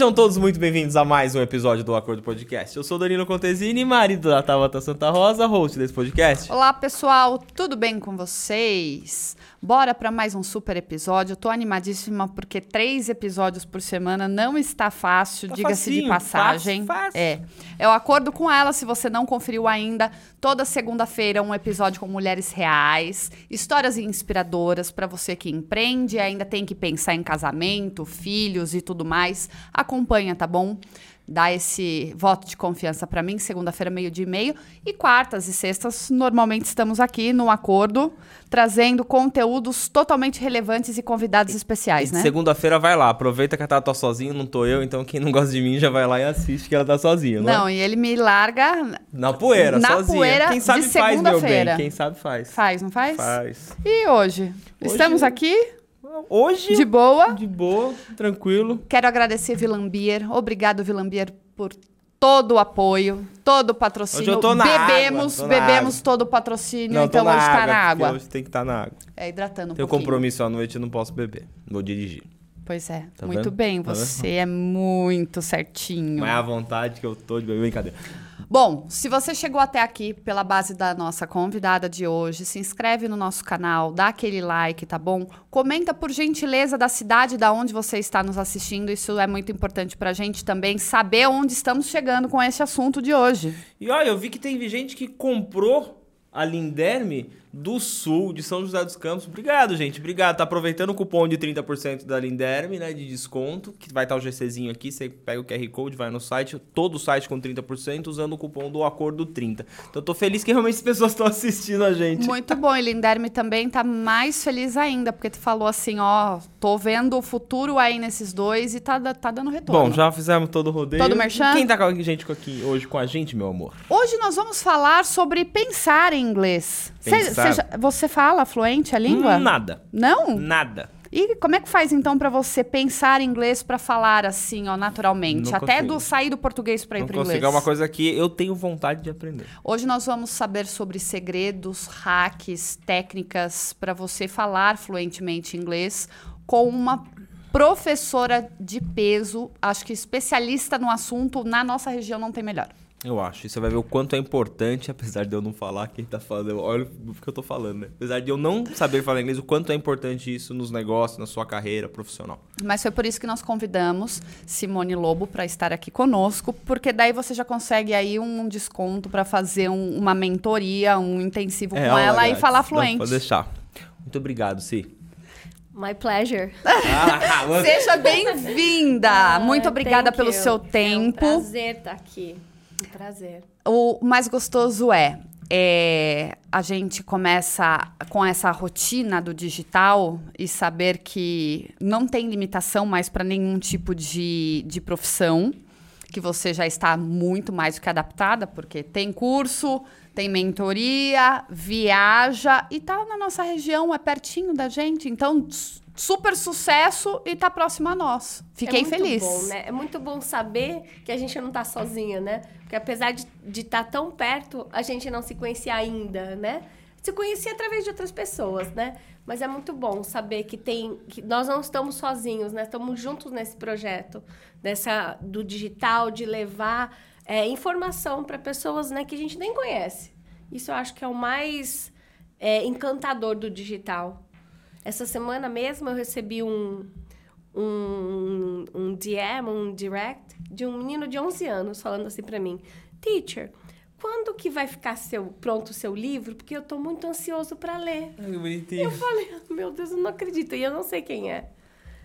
Sejam todos muito bem-vindos a mais um episódio do Acordo Podcast. Eu sou Danilo Contesini, marido da Tabata Santa Rosa, host desse podcast. Olá, pessoal, tudo bem com vocês? Bora para mais um super episódio. Eu tô animadíssima porque três episódios por semana não está fácil, Tá diga-se de passagem. fácil, fácil. É. O acordo com ela, se você não conferiu ainda, toda segunda-feira um episódio com mulheres reais, histórias inspiradoras para você que empreende, e ainda tem que pensar em casamento, filhos e tudo mais. Acompanha, tá bom? Dá esse voto de confiança para mim, segunda-feira, meio-dia e meio. E quartas e sextas, normalmente estamos aqui no acordo, trazendo conteúdos totalmente relevantes e convidados especiais, E né? Segunda-feira vai lá, aproveita que a Tata tá sozinha, não tô eu, então quem não gosta de mim já vai lá e assiste que ela tá sozinha, não, é? Não, e ele me larga. Na poeira, Na sozinha. poeira quem sabe faz, meu bem. Quem sabe faz. Faz, não faz? Faz. E hoje? Hoje- Estamos aqui, Hoje, de boa. de boa, tranquilo. Quero agradecer Vilambier. Obrigado, Vilambier, por todo o apoio, todo o patrocínio. Hoje eu tô na bebemos, água, tô na bebemos água. todo o patrocínio, Não, então hoje tá água, na água. Hoje tem que estar na água. É, hidratando um Tenho pouquinho. compromisso à noite, eu não posso beber. Vou dirigir. Pois é, Tá muito vendo? bem, Tá vendo? você é muito certinho. Mas é a vontade que eu tô de beber, brincadeira. Bom, se você chegou até aqui pela base da nossa convidada de hoje, se inscreve no nosso canal, dá aquele like, tá bom? Comenta por gentileza da cidade da onde você está nos assistindo, isso é muito importante pra gente também saber onde estamos chegando com esse assunto de hoje. E olha, eu vi que tem gente que comprou a Linderme do Sul, de São José dos Campos. Obrigado, gente. Obrigado. Tá aproveitando o cupom de 30% da Linderme, né? De desconto. Que vai estar o GCzinho aqui. Você pega o QR Code, vai no site. Todo o site com 30%, usando o cupom do Acordo 30. Então eu tô feliz que realmente as pessoas estão assistindo a gente. Muito bom, e Linderme também tá mais feliz ainda, porque tu falou assim, ó, tô vendo o futuro aí nesses dois e tá, tá dando retorno. Bom, já fizemos todo o rodeio. Todo merchan? Quem tá com a gente aqui hoje com a gente, meu amor? Hoje nós vamos falar sobre pensar em inglês. Cê- cê você fala fluente a língua? Nada. Não? Nada. E como é que faz então pra você pensar inglês pra falar assim, ó, naturalmente, Não até consigo. do sair do português pra ir pro consigo. inglês? É uma coisa que eu tenho vontade de aprender. Hoje nós vamos saber sobre segredos, hacks, técnicas pra você falar fluentemente inglês com uma professora de peso, acho que especialista no assunto, na nossa região não tem melhor. Eu acho. E você vai ver o quanto é importante, apesar de eu não falar quem tá falando. Olha o que eu tô falando, né? Apesar de eu não saber falar inglês, o quanto é importante isso nos negócios, na sua carreira profissional. Mas foi por isso que nós convidamos Simone Lobo para estar aqui conosco, porque daí você já consegue aí um desconto para fazer um- uma mentoria, um intensivo com aula ela e grátis. falar Não, fluente. Pode deixar. Muito obrigado, Si. My pleasure. Ah. Seja bem-vinda! Muito obrigada pelo you. seu É um tempo. prazer estar aqui. Um prazer. O mais gostoso é, é, a gente começa com essa rotina do digital e saber que não tem limitação mais para nenhum tipo de, de profissão, que você já está muito mais do que adaptada, porque tem curso, tem mentoria, viaja e tá na nossa região, é pertinho da gente, então super sucesso e tá próximo a nós. Fiquei é muito feliz. Bom, né? É muito bom saber que a gente não tá sozinha, né? Porque apesar de estar tão perto, a gente não se conhecia ainda, né? Se conhecia através de outras pessoas, né? Mas é muito bom saber que tem que nós não estamos sozinhos, né? Estamos juntos nesse projeto dessa do digital de levar é, informação para pessoas, né, que a gente nem conhece. Isso eu acho que é o mais é, encantador do digital. Essa semana mesmo eu recebi um, um, um DM, um direct, de um menino de 11 anos falando assim pra mim: Teacher, quando que vai ficar seu, pronto o seu livro? Porque eu tô muito ansioso pra ler. Ai, bonitinho. Eu falei: Meu Deus, eu não acredito. E eu não sei quem é.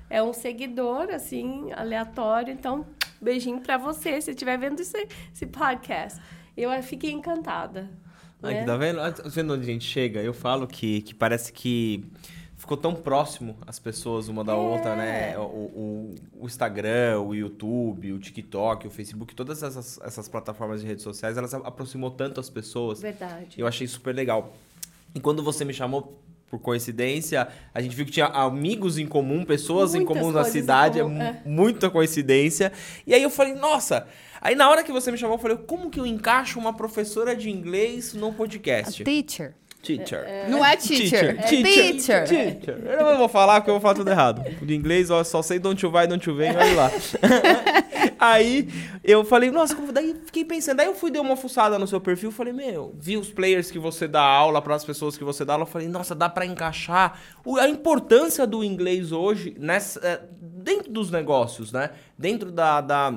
É um seguidor, assim, aleatório. Então, beijinho pra você, se estiver vendo esse, esse podcast. Eu fiquei encantada. Ai, né? tá vendo? Ah, tá vendo onde a gente chega? Eu falo que, que parece que ficou tão próximo as pessoas uma da É. outra, né? O, o, o Instagram, o YouTube, o TikTok, o Facebook, todas essas, essas plataformas de redes sociais, elas aproximou tanto as pessoas. Verdade. Eu achei super legal. E quando você me chamou, por coincidência, a gente viu que tinha amigos em comum, pessoas em Muitas comum na em cidade, comum, é é. mu- muita coincidência. E aí eu falei, nossa! Aí na hora que você me chamou, eu falei, como que eu encaixo uma professora de inglês no podcast? Teacher. Teacher. Não é teacher, é teacher. Teacher. Eu não vou falar porque eu vou falar tudo errado. De inglês, ó, só sei don't you vai, don't you vem, olha lá. aí eu falei, nossa, como- daí fiquei pensando. Daí eu fui dar uma fuçada no seu perfil, falei, meu, vi os players que você dá aula para as pessoas que você dá aula, eu falei, nossa, dá para encaixar o- a importância do inglês hoje nessa, é, dentro dos negócios, né? Dentro da, da,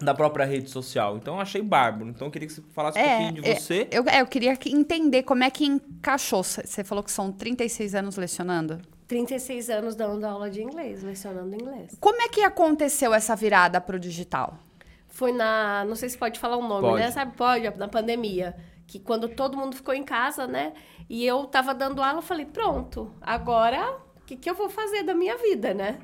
da própria rede social. Então eu achei bárbaro. Então eu queria que você falasse um pouquinho de é, você. Eu, é, eu queria que- entender como é que encaixou. Você falou que são 36 anos lecionando. 36 anos dando aula de inglês, lecionando inglês. Como é que aconteceu essa virada pro digital? Foi na. Não sei se pode falar o nome, Pode. né? Sabe, pode, na pandemia. Que quando todo mundo ficou em casa, né? E eu tava dando aula, eu falei, pronto, agora o que, que eu vou fazer da minha vida, né?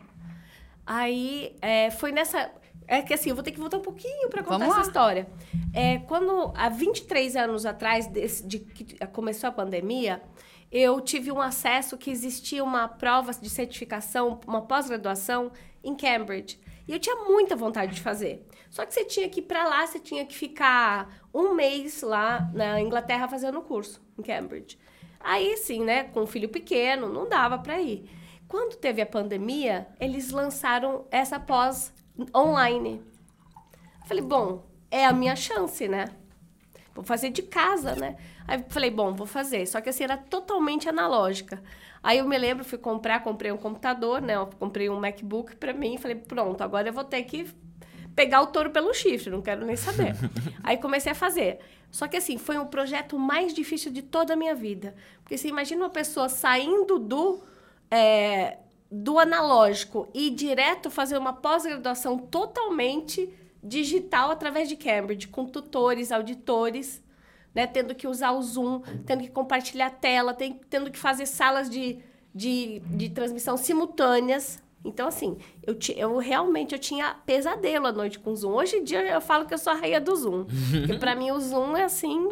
Aí é, foi nessa. É que assim, eu vou ter que voltar um pouquinho para contar essa história. É, quando, há 23 anos atrás, desse, de que começou a pandemia, eu tive um acesso que existia uma prova de certificação, uma pós-graduação em Cambridge. E eu tinha muita vontade de fazer. Só que você tinha que ir para lá, você tinha que ficar um mês lá na Inglaterra fazendo o curso, em Cambridge. Aí, sim, né, com um filho pequeno, não dava para ir. Quando teve a pandemia, eles lançaram essa pós online. Falei, bom, é a minha chance, né? Vou fazer de casa, né? Aí falei, bom, vou fazer. Só que assim, era totalmente analógica. Aí eu me lembro, fui comprar, comprei um computador, né? Eu comprei um MacBook pra mim. Falei, pronto, agora eu vou ter que pegar o touro pelo chifre, não quero nem saber. Aí comecei a fazer. Só que assim, foi o projeto mais difícil de toda a minha vida. Porque você imagina uma pessoa saindo do, é, do analógico e direto fazer uma pós-graduação totalmente digital através de Cambridge, com tutores, auditores, né? Tendo que usar o Zoom, tendo que compartilhar a tela, tem- tendo que fazer salas de, de, de transmissão simultâneas. Então, assim, eu, ti- eu realmente eu tinha pesadelo à noite com o Zoom. Hoje em dia eu falo que eu sou a rainha do Zoom. porque para mim o Zoom é assim,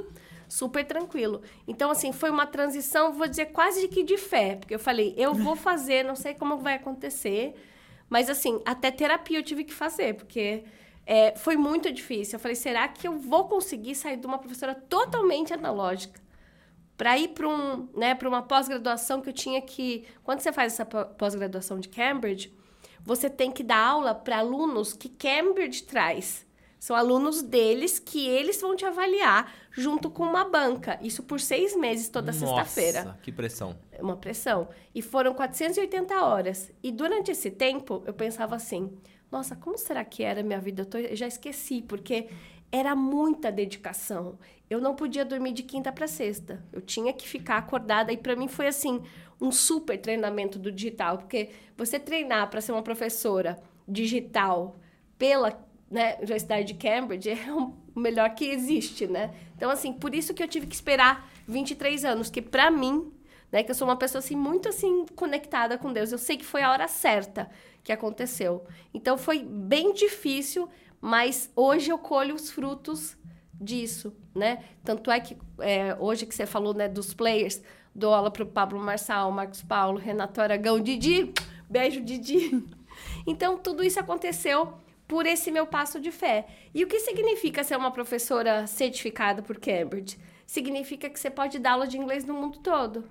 super tranquilo. Então, assim, foi uma transição, vou dizer, quase que de fé. Porque eu falei, eu vou fazer, não sei como vai acontecer. Mas, assim, até terapia eu tive que fazer, porque é, foi muito difícil. Eu falei, será que eu vou conseguir sair de uma professora totalmente analógica? para ir para um, né, para uma pós-graduação que eu tinha que, quando você faz essa pó- pós-graduação de Cambridge, você tem que dar aula para alunos que Cambridge traz. São alunos deles que eles vão te avaliar junto com uma banca. Isso por seis meses, toda sexta-feira. Nossa, que pressão. É Uma pressão. E foram 480 horas. E durante esse tempo, eu pensava assim: nossa, como será que era a minha vida? Eu, tô- eu já esqueci, porque era muita dedicação. Eu não podia dormir de quinta para sexta. Eu tinha que ficar acordada. E para mim foi assim: um super treinamento do digital. Porque você treinar para ser uma professora digital pela né, Universidade de Cambridge é o melhor que existe, né? Então, assim, por isso que eu tive que esperar 23 anos, que para mim, né, que eu sou uma pessoa assim muito assim conectada com Deus, eu sei que foi a hora certa que aconteceu. Então foi bem difícil, mas hoje eu colho os frutos disso, né? Tanto é que é, hoje que você falou, né, dos players, dou aula pro Pablo Marçal, Marcos Paulo, Renato Aragão, Didi, beijo Didi. Então tudo isso aconteceu por esse meu passo de fé. E o que significa ser uma professora certificada por Cambridge? Significa que você pode dar aula de inglês no mundo todo.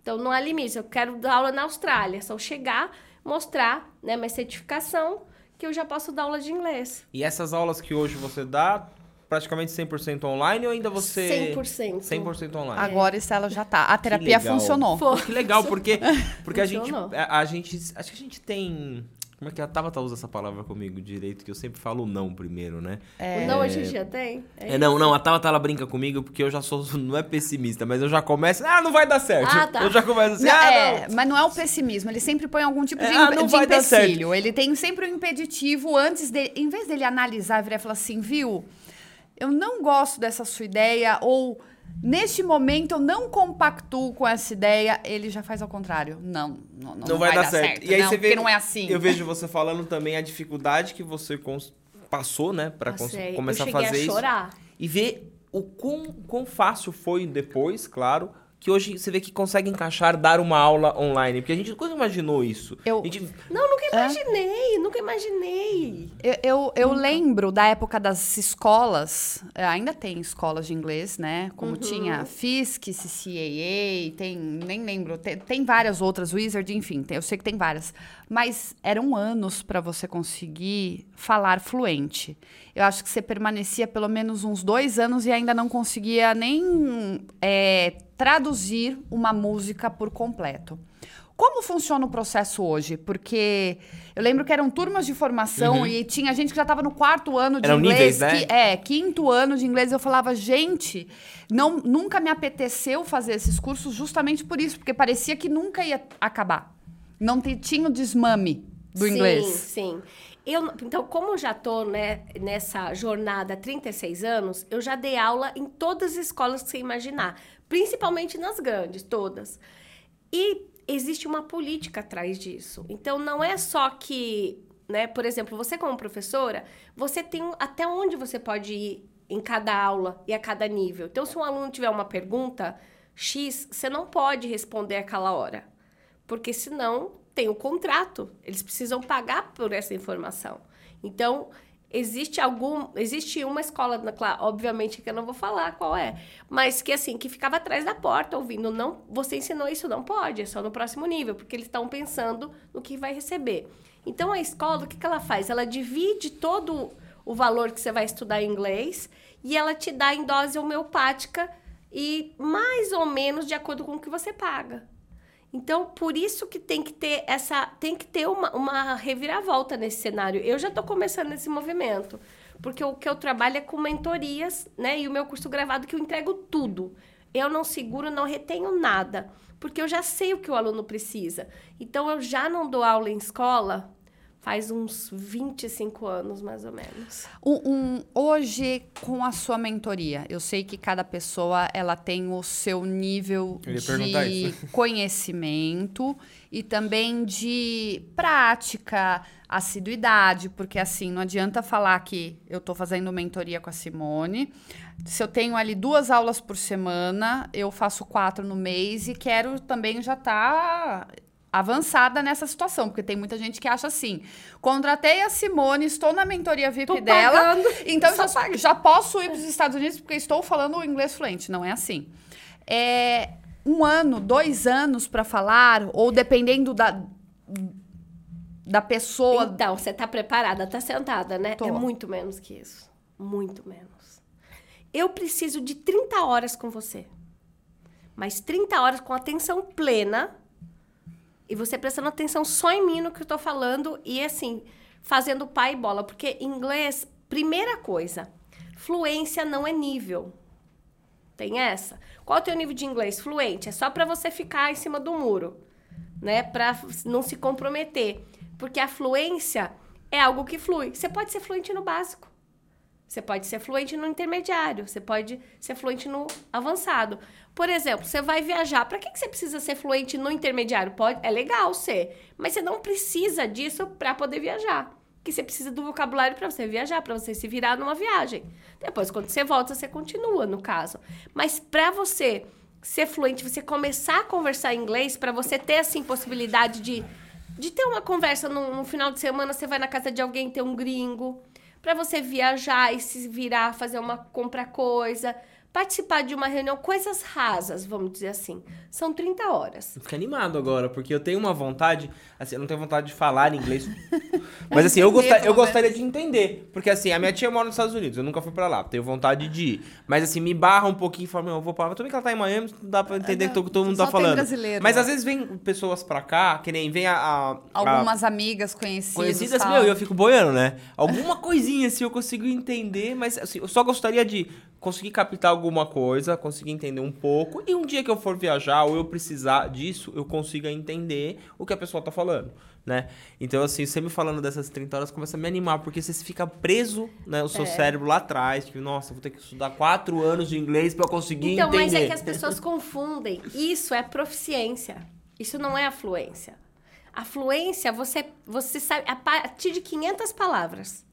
Então não há limite. Eu quero dar aula na Austrália, é só chegar, mostrar, né, minha certificação que eu já posso dar aula de inglês. E essas aulas que hoje você dá, praticamente 100% online ou ainda você... 100%. 100% online. Agora isso ela já tá. A terapia funcionou. Foi. Que legal, porque, porque a, gente, Funcionou. a, a gente. Acho que a gente tem. Como é que a Tabata usa essa palavra comigo direito? Que eu sempre falo não primeiro, né? O não hoje em dia tem? É, não, não, a Tabata ela brinca comigo porque eu já sou. Não é pessimista, mas eu já começo. Ah, não vai dar certo. Ah, tá. Eu já começo assim, Não, ah, é, não. mas não é o pessimismo, ele sempre põe algum tipo de, É, ah, não de vai dar certo. empecilho. Ele tem sempre um impeditivo antes de. Em vez dele analisar, virar e falar assim, viu? Eu não gosto dessa sua ideia, ou neste momento eu não compactuo com essa ideia, ele já faz ao contrário. Não, não, não, Não, vai, dar, certo. E aí não, você vê. Porque não é assim. Eu vejo você falando também a dificuldade que você passou, né? Pra começar eu a fazer a isso. chorar. E ver o quão, quão fácil foi depois, claro, que hoje você vê que consegue encaixar dar uma aula online? Porque a gente nunca imaginou isso. Eu- A gente- Não, nunca imaginei, nunca imaginei. Eu, eu, eu lembro da época das escolas, eh, ainda tem escolas de inglês, né? Como tinha FISC, CCAA, tem, nem lembro, tem, tem várias outras, Wizard, enfim, tem- eu sei que tem várias. Mas eram anos para você conseguir falar fluente. Eu acho que você permanecia pelo menos uns dois anos e ainda não conseguia nem eh, traduzir uma música por completo. Como funciona o processo hoje? Porque eu lembro que eram turmas de formação e tinha gente que já estava no quarto ano de Eram inglês. níveis, né? que- é, quinto ano de inglês. Eu falava, gente, não, nunca me apeteceu fazer esses cursos justamente por isso, porque parecia que nunca ia acabar. Não te- tinha o desmame do sim, inglês. Sim, eu, então, como eu já tô né, nessa jornada há 36 anos, eu já dei aula em todas as escolas que você imaginar. Principalmente nas grandes, todas. E existe uma política atrás disso. Então, não é só que, né, por exemplo, você como professora, você tem um- até onde você pode ir em cada aula e a cada nível. Então, se um aluno tiver uma pergunta X, você não pode responder aquela hora. Porque senão tem o contrato. Eles precisam pagar por essa informação. Então, existe algum. Existe uma escola, claro, obviamente que eu não vou falar qual é, mas que assim, que ficava atrás da porta ouvindo, não, você ensinou isso, não pode, é só no próximo nível, porque eles estão pensando no que vai receber. Então a escola, o que, que ela faz? Ela divide todo o valor que você vai estudar em inglês e ela te dá em dose homeopática e mais ou menos de acordo com o que você paga. Então, por isso que tem que ter essa, tem que ter uma, uma reviravolta nesse cenário. Eu já estou começando nesse movimento, porque o que eu trabalho é com mentorias, né? E o meu curso gravado que eu entrego tudo. Eu não seguro, não retenho nada, porque eu já sei o que o aluno precisa. Então, eu já não dou aula em escola faz uns 25 anos, mais ou menos. Um- um- hoje, com a sua mentoria, eu sei que cada pessoa ela tem o seu nível de conhecimento e também de prática, assiduidade, porque assim, não adianta falar que eu estou fazendo mentoria com a Simone. Se eu tenho ali duas aulas por semana, eu faço quatro no mês e quero também já estar avançada nessa situação, porque tem muita gente que acha assim: contratei a Simone, estou na mentoria VIP Tô dela, pagando, então já, já posso ir para os Estados Unidos porque estou falando o inglês fluente. Não é assim. É um ano, dois anos para falar, ou dependendo da, da pessoa. Então, você tá preparada, tá sentada, né? Tô. É muito menos que isso. Muito menos. Eu preciso de 30 horas com você. Mas 30 horas com atenção plena. E você prestando atenção só em mim no que eu tô falando. E assim, fazendo pai e bola. Porque inglês, primeira coisa, fluência não é nível. Tem essa? Qual é o teu nível de inglês? Fluente. É só para você ficar em cima do muro, né? Para não se comprometer. Porque a fluência é algo que flui. Você pode ser fluente no básico. Você pode ser fluente no intermediário. Você pode ser fluente no avançado. Por exemplo, você vai viajar. Para que você precisa ser fluente no intermediário? Pode, é legal ser, mas você não precisa disso para poder viajar. Que você precisa do vocabulário para você viajar, para você se virar numa viagem. Depois, quando você volta, você continua, no caso. Mas para você ser fluente, você começar a conversar inglês, para você ter assim possibilidade de, de ter uma conversa no, no final de semana, você vai na casa de alguém, ter um gringo, para você viajar e se virar, fazer uma compra coisa, participar de uma reunião, coisas rasas, vamos dizer assim. São 30 horas. Eu fiquei animado agora, porque eu tenho uma vontade, assim, eu não tenho vontade de falar inglês. Mas assim, eu, gostar, eu pelo gostaria de entender. Porque assim, a minha tia mora nos Estados Unidos, eu nunca fui pra lá, tenho vontade de ir. Mas assim, me barra um pouquinho e fala, eu vou pra lá. Também que ela tá em Miami, não dá pra entender o que todo mundo tá falando. brasileiro Mas lá. às vezes vem pessoas pra cá, que nem vem a. a- a- Algumas amigas conhecidas. Conhecidas, tal. meu, e eu fico boiando, né? Alguma coisinha assim eu consigo entender, mas assim, eu só gostaria de conseguir captar alguma coisa, conseguir entender um pouco, e um dia que eu for viajar ou eu precisar disso, eu consiga entender o que a pessoa tá falando, né? Então, assim, você me falando dessas 30 horas começa a me animar, porque você fica preso, né, o seu É. cérebro lá atrás, tipo, nossa, vou ter que estudar quatro anos de inglês eu conseguir Então, entender. mas é que as pessoas confundem. Isso é proficiência. Isso não é a fluência. A fluência, você, você sabe a partir de 500 palavras.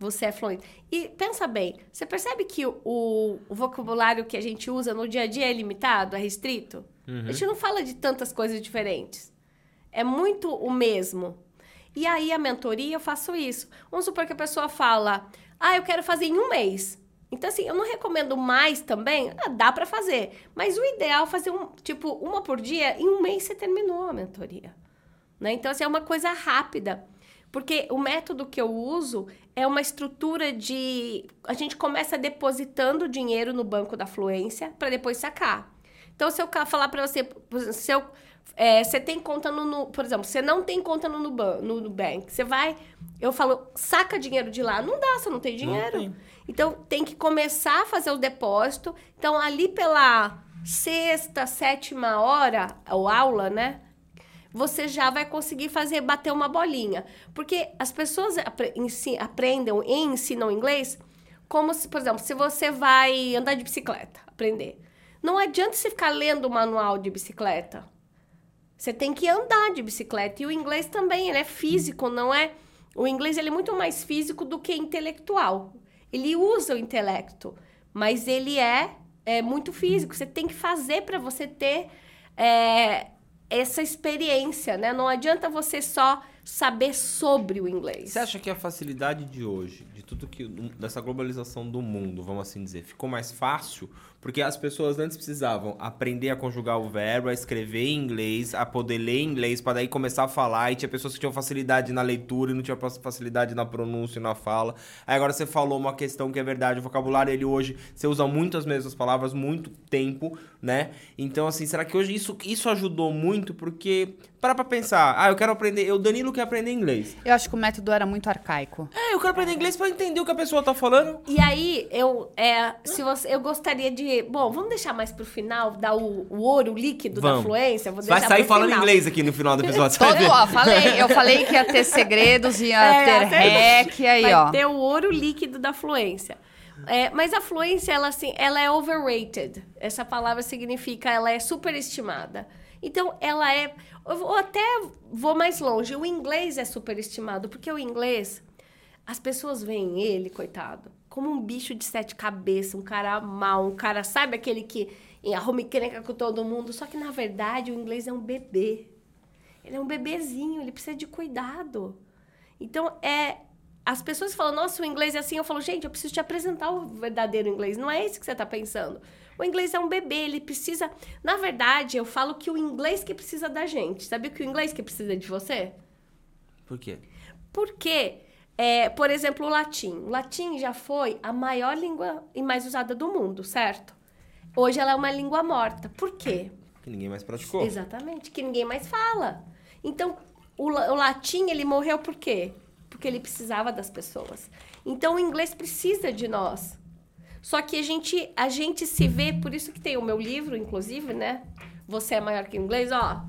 Você é fluente. E pensa bem, você percebe que o, o vocabulário que a gente usa no dia a dia é limitado, é restrito? A gente não fala de tantas coisas diferentes. É muito o mesmo. E aí, a mentoria, eu faço isso. Vamos supor que a pessoa fala, ah, eu quero fazer em um mês. Então, assim, eu não recomendo mais também. Ah, dá para fazer. Mas o ideal é fazer, um, tipo, uma por dia. Em um mês você terminou a mentoria. Né? Então, assim, é uma coisa rápida. Porque o método que eu uso é uma estrutura de. A gente começa depositando dinheiro no banco da fluência para depois sacar. Então, se eu falar para você, se eu, é, você tem conta no, no, Por exemplo, você não tem conta no, Nubank, no Nubank. Você vai. Eu falo, saca dinheiro de lá. Não dá, você não tem dinheiro. Não tem. Então, tem que começar a fazer o depósito. Então, ali pela sexta, sétima hora, ou aula, né? Você já vai conseguir fazer, bater uma bolinha. Porque as pessoas apre ensi aprendem e ensinam inglês como se, por exemplo, se você vai andar de bicicleta, aprender. Não adianta você ficar lendo o manual de bicicleta. Você tem que andar de bicicleta. E o inglês também, ele é físico, não é... O inglês ele é muito mais físico do que intelectual. Ele usa o intelecto, mas ele é, é muito físico. Você tem que fazer para você ter é, essa experiência, né? Não adianta você só saber sobre o inglês. Você acha que a facilidade de hoje, de tudo que dessa globalização do mundo, vamos assim dizer, ficou mais fácil porque as pessoas antes precisavam aprender a conjugar o verbo, a escrever em inglês, a poder ler inglês para daí começar a falar e tinha pessoas que tinham facilidade na leitura e não tinham facilidade na pronúncia e na fala. Aí agora você falou uma questão que é verdade, o vocabulário ele hoje você usa muitas mesmas palavras muito tempo, né? Então assim, será que hoje isso isso ajudou muito porque para pra pensar, ah, eu quero aprender, eu Danilo quer aprender inglês. Eu acho que o método era muito arcaico. É, eu quero aprender inglês para entender o que a pessoa tá falando. E aí, eu, é, se você, eu gostaria de, bom, vamos deixar mais pro final, dar o, o ouro líquido Vamos. da fluência. Vou Vai sair falando final. inglês aqui no final do episódio, Todo, sabe? ó, falei, eu falei que ia ter segredos, ia É, ter até- hack, e aí, Vai ó. ter o ouro líquido da fluência. É, mas a fluência, ela, assim, ela é overrated. Essa palavra significa ela é superestimada. Então, ela é... Eu vou- até vou mais longe. O inglês é superestimado, porque o inglês... As pessoas veem ele, coitado, como um bicho de sete cabeças, um cara mau, um cara, sabe aquele que arruma encrenca com todo mundo? Só que, na verdade, o inglês é um bebê. Ele é um bebezinho, ele precisa de cuidado. Então, é. As pessoas falam, nossa, o inglês é assim. Eu falo, gente, eu preciso te apresentar o verdadeiro inglês. Não é isso que você está pensando. O inglês é um bebê, ele precisa. Na verdade, eu falo que o inglês que precisa da gente. Sabia que o inglês que precisa de você? Por quê? Porque, é, por exemplo, o latim. O latim já foi a maior língua e mais usada do mundo, certo? Hoje ela é uma língua morta. Por quê? Que ninguém mais praticou. Exatamente, que ninguém mais fala. Então, o, o latim, ele morreu por quê? Porque ele precisava das pessoas. Então, o inglês precisa de nós. Só que a gente, a gente se vê, por isso que tem o meu livro, inclusive, né? Você é maior que o inglês, ó.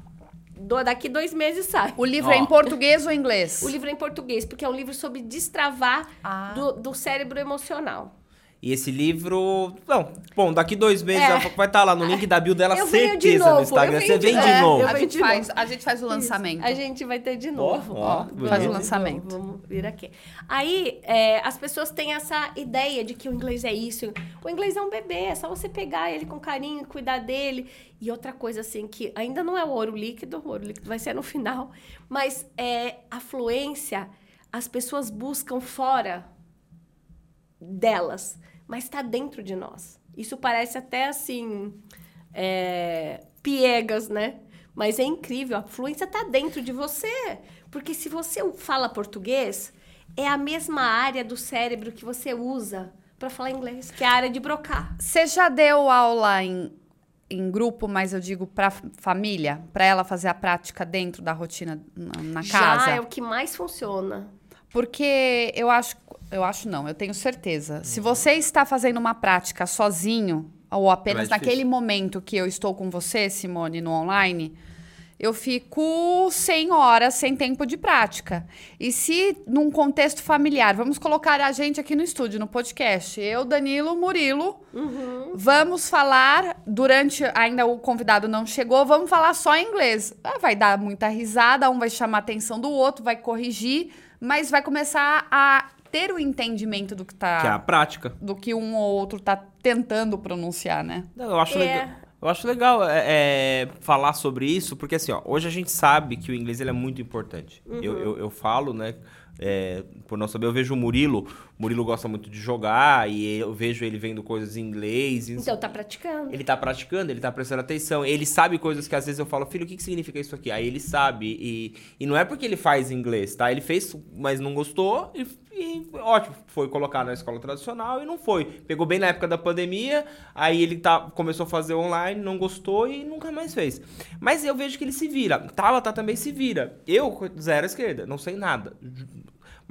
Do- daqui dois meses sai. O livro é Ó. em português ou em inglês? O livro é em português, porque é um livro sobre destravar Ah. do, do cérebro emocional. E esse livro. Não, bom, daqui dois meses É. vai estar lá no link da bio dela, Eu de certeza novo, no Instagram. Você de- vem de é, novo. eu A gente, de faz, a gente faz o lançamento. A gente vai ter de novo. ó. Faz o de lançamento. Vamos vir aqui. Aí, é, as pessoas têm essa ideia de que o inglês é isso. O inglês é um bebê, é só você pegar ele com carinho, cuidar dele. E outra coisa, assim, que ainda não é o ouro líquido, o ouro líquido vai ser no final, mas é a fluência, as pessoas buscam fora delas, mas está dentro de nós. Isso parece até assim. É, piegas, né? Mas é incrível, a fluência está dentro de você. Porque se você fala português, é a mesma área do cérebro que você usa para falar inglês, que é a área de brocar. Você já deu aula em, em grupo, mas eu digo pra família? Pra ela fazer a prática dentro da rotina na, na casa? Já é o que mais funciona. Porque eu acho, eu acho não, eu tenho certeza. Se você está fazendo uma prática sozinho, ou apenas difícil. naquele momento que eu estou com você, Simone, no online, eu fico 100 horas sem tempo de prática. E se num contexto familiar, vamos colocar a gente aqui no estúdio, no podcast, eu, Danilo, Murilo, vamos falar durante ainda o convidado não chegou, vamos falar só em inglês. Ah, Vai dar muita risada, um vai chamar a atenção do outro, vai corrigir, mas vai começar a ter o entendimento do que tá. Que é a prática. Do que um ou outro tá tentando pronunciar, né? Não, eu acho É. legal. Eu acho legal é, é, falar sobre isso, porque assim, ó, hoje a gente sabe que o inglês ele é muito importante. Uhum. Eu, eu, eu falo, né, é, por não saber, eu vejo o Murilo, o Murilo gosta muito de jogar, e eu vejo ele vendo coisas em inglês. e- Então tá praticando. Ele tá praticando, ele tá prestando atenção, ele sabe coisas que às vezes eu falo, filho, o que, que significa isso aqui? Aí ele sabe, e, e não é porque ele faz inglês, tá? Ele fez, mas não gostou, e, e ótimo, foi colocar na escola tradicional e não foi. Pegou bem na época da pandemia, aí ele tá, começou a fazer online, não gostou e nunca mais fez. Mas eu vejo que ele se vira. Tabata também se vira. Eu, zero à esquerda, não sei nada.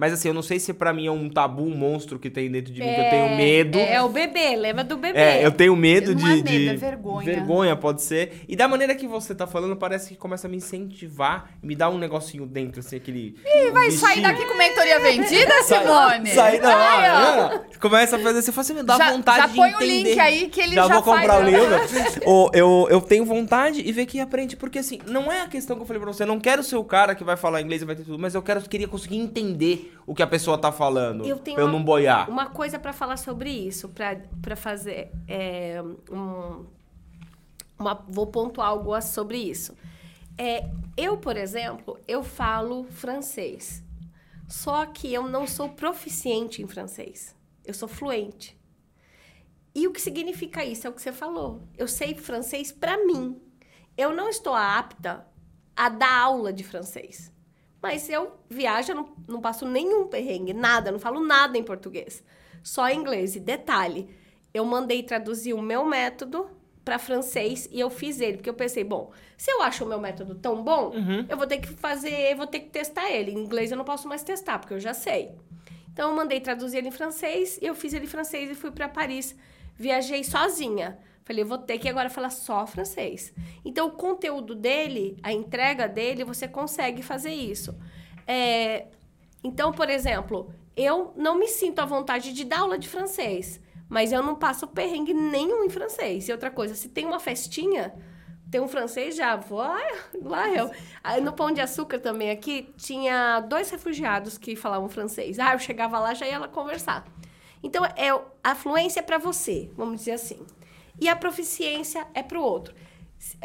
Mas assim, eu não sei se pra mim é um tabu, um monstro que tem dentro de mim, que eu tenho medo. É, é o bebê, lembra do bebê. É, eu tenho medo Não de, é medo, de- é vergonha. Vergonha, pode ser. E da maneira que você tá falando, parece que começa a me incentivar, me dá um negocinho dentro, assim, aquele. E vai sair daqui com mentoria vendida, Simone? Sai, não, Vai, ó. não. Começa a fazer, você fala assim, me dá Já- vontade já de põe o entender. link aí que ele já já vou comprar faz, o né? livro. Ô, eu, eu tenho vontade e ver que aprende, porque assim, não é a questão que eu falei pra você, eu não quero ser o cara que vai falar inglês e vai ter tudo, mas eu quero, queria conseguir entender o que a pessoa tá falando, Eu tenho pra eu uma- não boiar. Uma coisa pra falar sobre isso, pra fazer. é, um- uma, vou pontuar algo sobre isso. É, eu, por exemplo, eu falo francês. Só que eu não sou proficiente em francês. Eu sou fluente. E o que significa isso? É o que você falou. Eu sei francês pra mim. Eu não estou apta a dar aula de francês. Mas eu viajo, eu não, não passo nenhum perrengue, nada, não falo nada em português. Só em inglês. E detalhe, eu mandei traduzir o meu método para francês e eu fiz ele, porque eu pensei, bom, se eu acho o meu método tão bom, eu vou ter que fazer, eu vou ter que testar ele. Em inglês eu não posso mais testar, porque eu já sei. Então eu mandei traduzir ele em francês e eu fiz ele em francês e fui para Paris. Viajei sozinha. Falei, vou ter que agora falar só francês. Então o conteúdo dele, a entrega dele, você consegue fazer isso. É, Então, por exemplo, eu não me sinto à vontade de dar aula de francês, mas eu não passo perrengue nenhum em francês. E outra coisa, se tem uma festinha, tem um francês, já vou ah, lá eu. Aí no Pão de Açúcar também aqui, tinha dois refugiados que falavam francês. Ah, eu chegava lá, já ia lá conversar. Então, é, a fluência é para você, vamos dizer assim. E a proficiência é para o outro.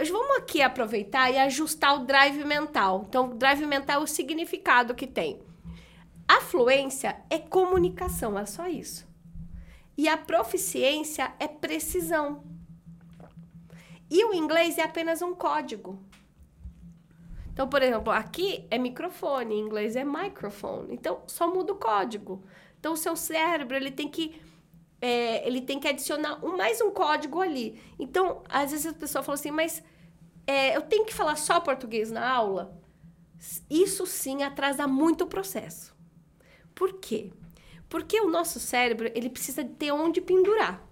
Vamos aqui aproveitar e ajustar o drive mental. Então, o drive mental é o significado que tem. A fluência é comunicação, é só isso. E a proficiência é precisão. E o inglês é apenas um código. Então, por exemplo, aqui é microfone, em inglês é microphone. Então, só muda o código. Então, o seu cérebro, ele tem que é, ele tem que adicionar um, mais um código ali. Então, às vezes a pessoa fala assim, mas é, eu tenho que falar só português na aula? Isso sim atrasa muito o processo. Por quê? Porque o nosso cérebro, ele precisa ter onde pendurar.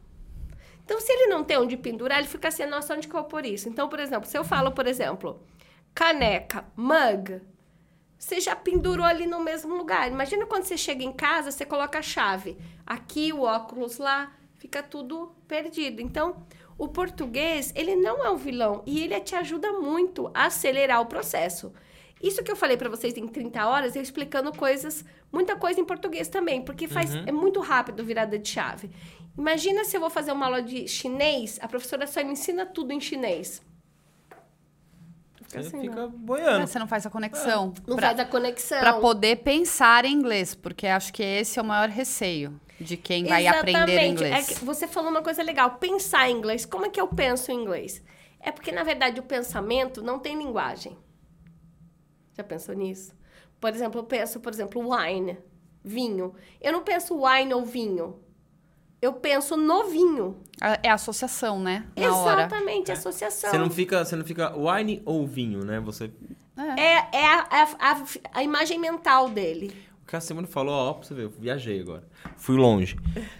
Então, se ele não tem onde pendurar, ele fica assim, nossa, onde que eu vou pôr isso? Então, por exemplo, se eu falo, por exemplo, caneca, mug, você já pendurou ali no mesmo lugar. Imagina quando você chega em casa, você coloca a chave aqui, o óculos lá, fica tudo perdido. Então, o português, ele não é um vilão e ele te ajuda muito a acelerar o processo. Isso que eu falei para vocês em 30 horas, eu explicando coisas, muita coisa em português também, porque faz é muito rápido virada de chave. Imagina se eu vou fazer uma aula de chinês, a professora só me ensina tudo em chinês. Fica Você assim, fica não. boiando. Você não faz a conexão. Não pra, faz a conexão. pra poder pensar em inglês, porque acho que esse é o maior receio de quem vai aprender Exatamente. inglês. É que você falou uma coisa legal, pensar em inglês. Como é que eu penso em inglês? É porque, na verdade, o pensamento não tem linguagem. Já pensou nisso? Por exemplo, eu penso, por exemplo, wine, vinho. Eu não penso wine ou vinho. Eu penso no vinho. É a associação, né? Na hora. Exatamente, associação. Você não fica, você não fica wine ou vinho, né? Você É, é a, a- a- a imagem mental dele. O que a Simone falou, ó, pra você ver, eu viajei agora. Fui longe.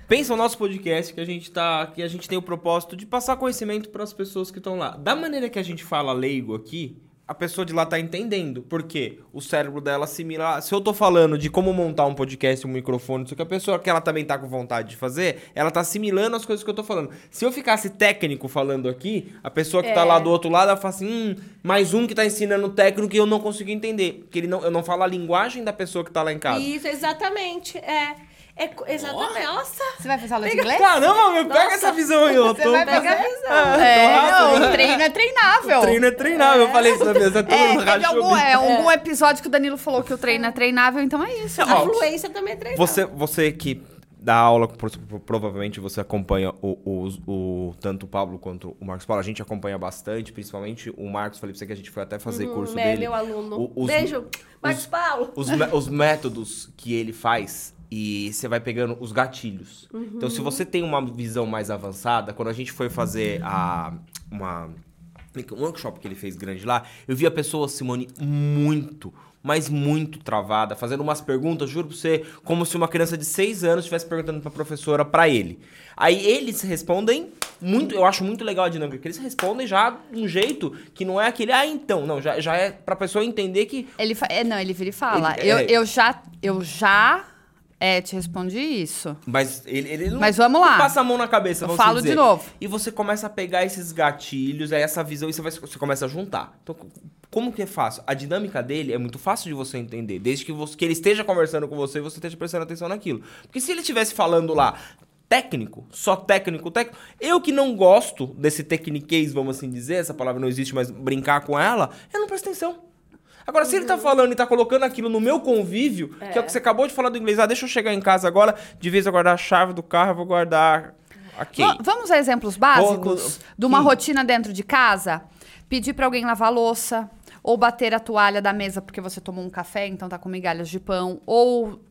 Pensa no nosso podcast que a gente tá. Que a gente tem o propósito de passar conhecimento para as pessoas que estão lá. Da maneira que a gente fala leigo aqui, a pessoa de lá tá entendendo. Porque o cérebro dela assimila. Se eu tô falando de como montar um podcast, um microfone, isso que a pessoa que ela também tá com vontade de fazer, ela tá assimilando as coisas que eu tô falando. Se eu ficasse técnico falando aqui, a pessoa que tá É. lá do outro lado, ela fala assim: hum, mais um que tá ensinando técnico e eu não consigo entender. Porque ele não, eu não falo a linguagem da pessoa que tá lá em casa. Isso, exatamente. É. É, exatamente. Nossa! Você vai fazer aula de inglês? Caramba, meu, pega Nossa. essa visão aí, eu Você tô... vai Pega a visão. Ah, É, rápido, não, né? o treino é treinável. Treino é treinável, eu falei isso na mesa, todo É, teve rachou algum, o é, algum episódio que o Danilo falou que o treino é treinável, então é isso. Ó, A fluência também é treinada. Você, você que dá aula, pro- pro- provavelmente você acompanha o, o, o- tanto o Pablo quanto o Marcos Paulo. A gente acompanha bastante, principalmente o Marcos. Falei pra você que a gente foi até fazer curso é dele. meu aluno. O- os- Beijo, Marcos os- Paulo. Os, os métodos que ele faz e você vai pegando os gatilhos. Então, se você tem uma visão mais avançada, quando a gente foi fazer a, uma, um workshop que ele fez grande lá, eu vi a pessoa, Simone, muito, mas muito travada, fazendo umas perguntas, juro pra você, como se uma criança de 6 anos estivesse perguntando pra professora pra ele. Aí eles respondem muito, eu acho muito legal a dinâmica, que eles respondem já de um jeito que não é aquele, ah, então, não, já, já é pra pessoa entender que Ele fa- é, não, ele vira e fala. Ele- eu, é. eu já, eu já é, te respondi isso. Mas ele, ele não, Mas vamos lá. não passa a mão na cabeça, Eu vamos falo dizer. de novo. E você começa a pegar esses gatilhos, aí essa visão, e você, vai, você começa a juntar. Então, como que é fácil? A dinâmica dele é muito fácil de você entender, desde que, você, que ele esteja conversando com você e você esteja prestando atenção naquilo. Porque se ele estivesse falando lá técnico, só técnico, técnico, eu que não gosto desse tecniquez, vamos assim dizer, essa palavra não existe, mas brincar com ela, eu não presto atenção. Agora, se ele tá falando e tá colocando aquilo no meu convívio, que é o que você acabou de falar do inglês, ah, deixa eu chegar em casa agora, de vez eu guardar a chave do carro, eu vou guardar aqui. Va- Vamos a exemplos básicos Vamos- de uma Sim. rotina dentro de casa? Pedir pra alguém lavar a louça, ou bater a toalha da mesa porque você tomou um café, então tá com migalhas de pão, ou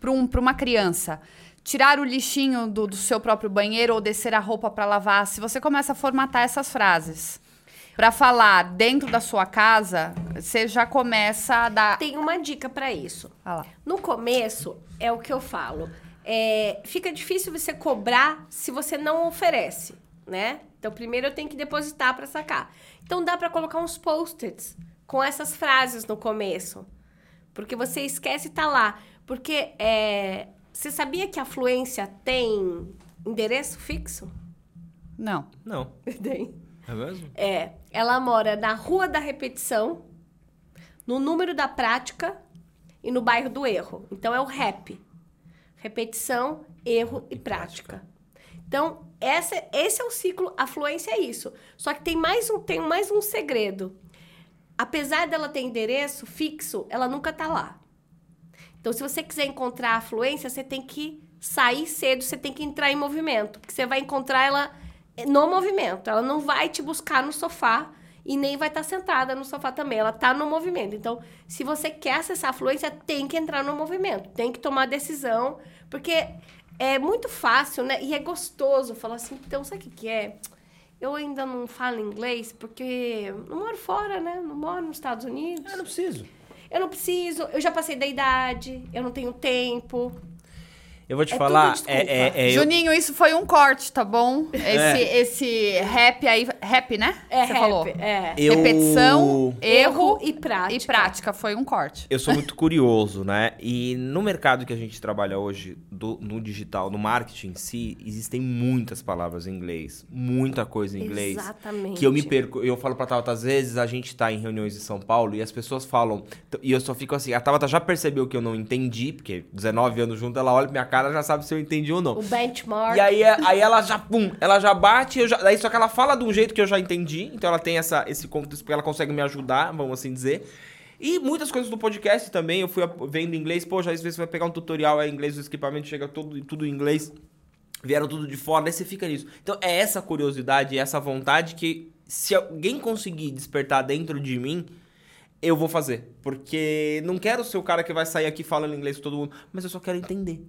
pra, um, uma criança. Tirar o lixinho do, do seu próprio banheiro ou descer a roupa pra lavar. Se você começa a formatar essas frases pra falar dentro da sua casa, você já começa a dar. Tem uma dica pra isso. Lá. No começo, é o que eu falo. É, fica difícil você cobrar se você não oferece, né? Então, primeiro eu tenho que depositar para sacar. Então, dá para colocar uns post-its com essas frases no começo. Porque você esquece e tá lá. Porque é, você sabia que a fluência tem endereço fixo? Não. Não. Tem. É mesmo? É, ela mora na Rua da Repetição, no número da prática e no bairro do erro. Então é o REP. Repetição, erro e prática. Então, essa, esse é o ciclo, a fluência é isso. Só que tem mais um, tem mais um segredo. Apesar dela ter endereço fixo, ela nunca tá lá. Então, se você quiser encontrar a fluência, você tem que sair cedo, você tem que entrar em movimento, porque você vai encontrar ela no movimento. Ela não vai te buscar no sofá e nem vai estar sentada no sofá também. Ela tá no movimento. Então, se você quer acessar a fluência, tem que entrar no movimento, tem que tomar decisão, porque é muito fácil, né? E é gostoso falar assim, então, sabe o que, é? Eu ainda não falo inglês porque não moro fora, né? Não moro nos Estados Unidos. Eu não preciso. Eu não preciso, eu já passei da idade, eu não tenho tempo. Eu vou te É falar, tudo é, é, é, eu- Juninho, isso foi um corte, tá bom? Esse, É. esse rap aí. Rap, né? É Você rap, falou. é. eu- Repetição, erro e prática. e prática. Foi um corte. Eu sou muito curioso, né? E no mercado que a gente trabalha hoje, do- no digital, no marketing em si, existem muitas palavras em inglês. Muita coisa em inglês. Exatamente. Que eu me perco. Eu falo pra Tabata, às vezes a gente tá em reuniões em São Paulo e as pessoas falam. E eu só fico assim, a Tabata já percebeu que eu não entendi, porque 19 anos junto, ela olha pra minha cara já sabe se eu entendi ou não. O benchmark. E aí, é- aí ela já, pum, ela já bate, eu já, daí só que ela fala de um jeito que eu já entendi, então ela tem essa, esse contexto, porque ela consegue me ajudar, vamos assim dizer. E muitas coisas do podcast também, eu fui vendo inglês, pô, já às vezes você vai pegar um tutorial em inglês, o equipamento chega todo, tudo em inglês, vieram tudo de fora, daí você fica nisso. Então é essa curiosidade, essa vontade que se alguém conseguir despertar dentro de mim, eu vou fazer. Porque não quero ser o cara que vai sair aqui falando inglês com todo mundo, mas eu só quero entender.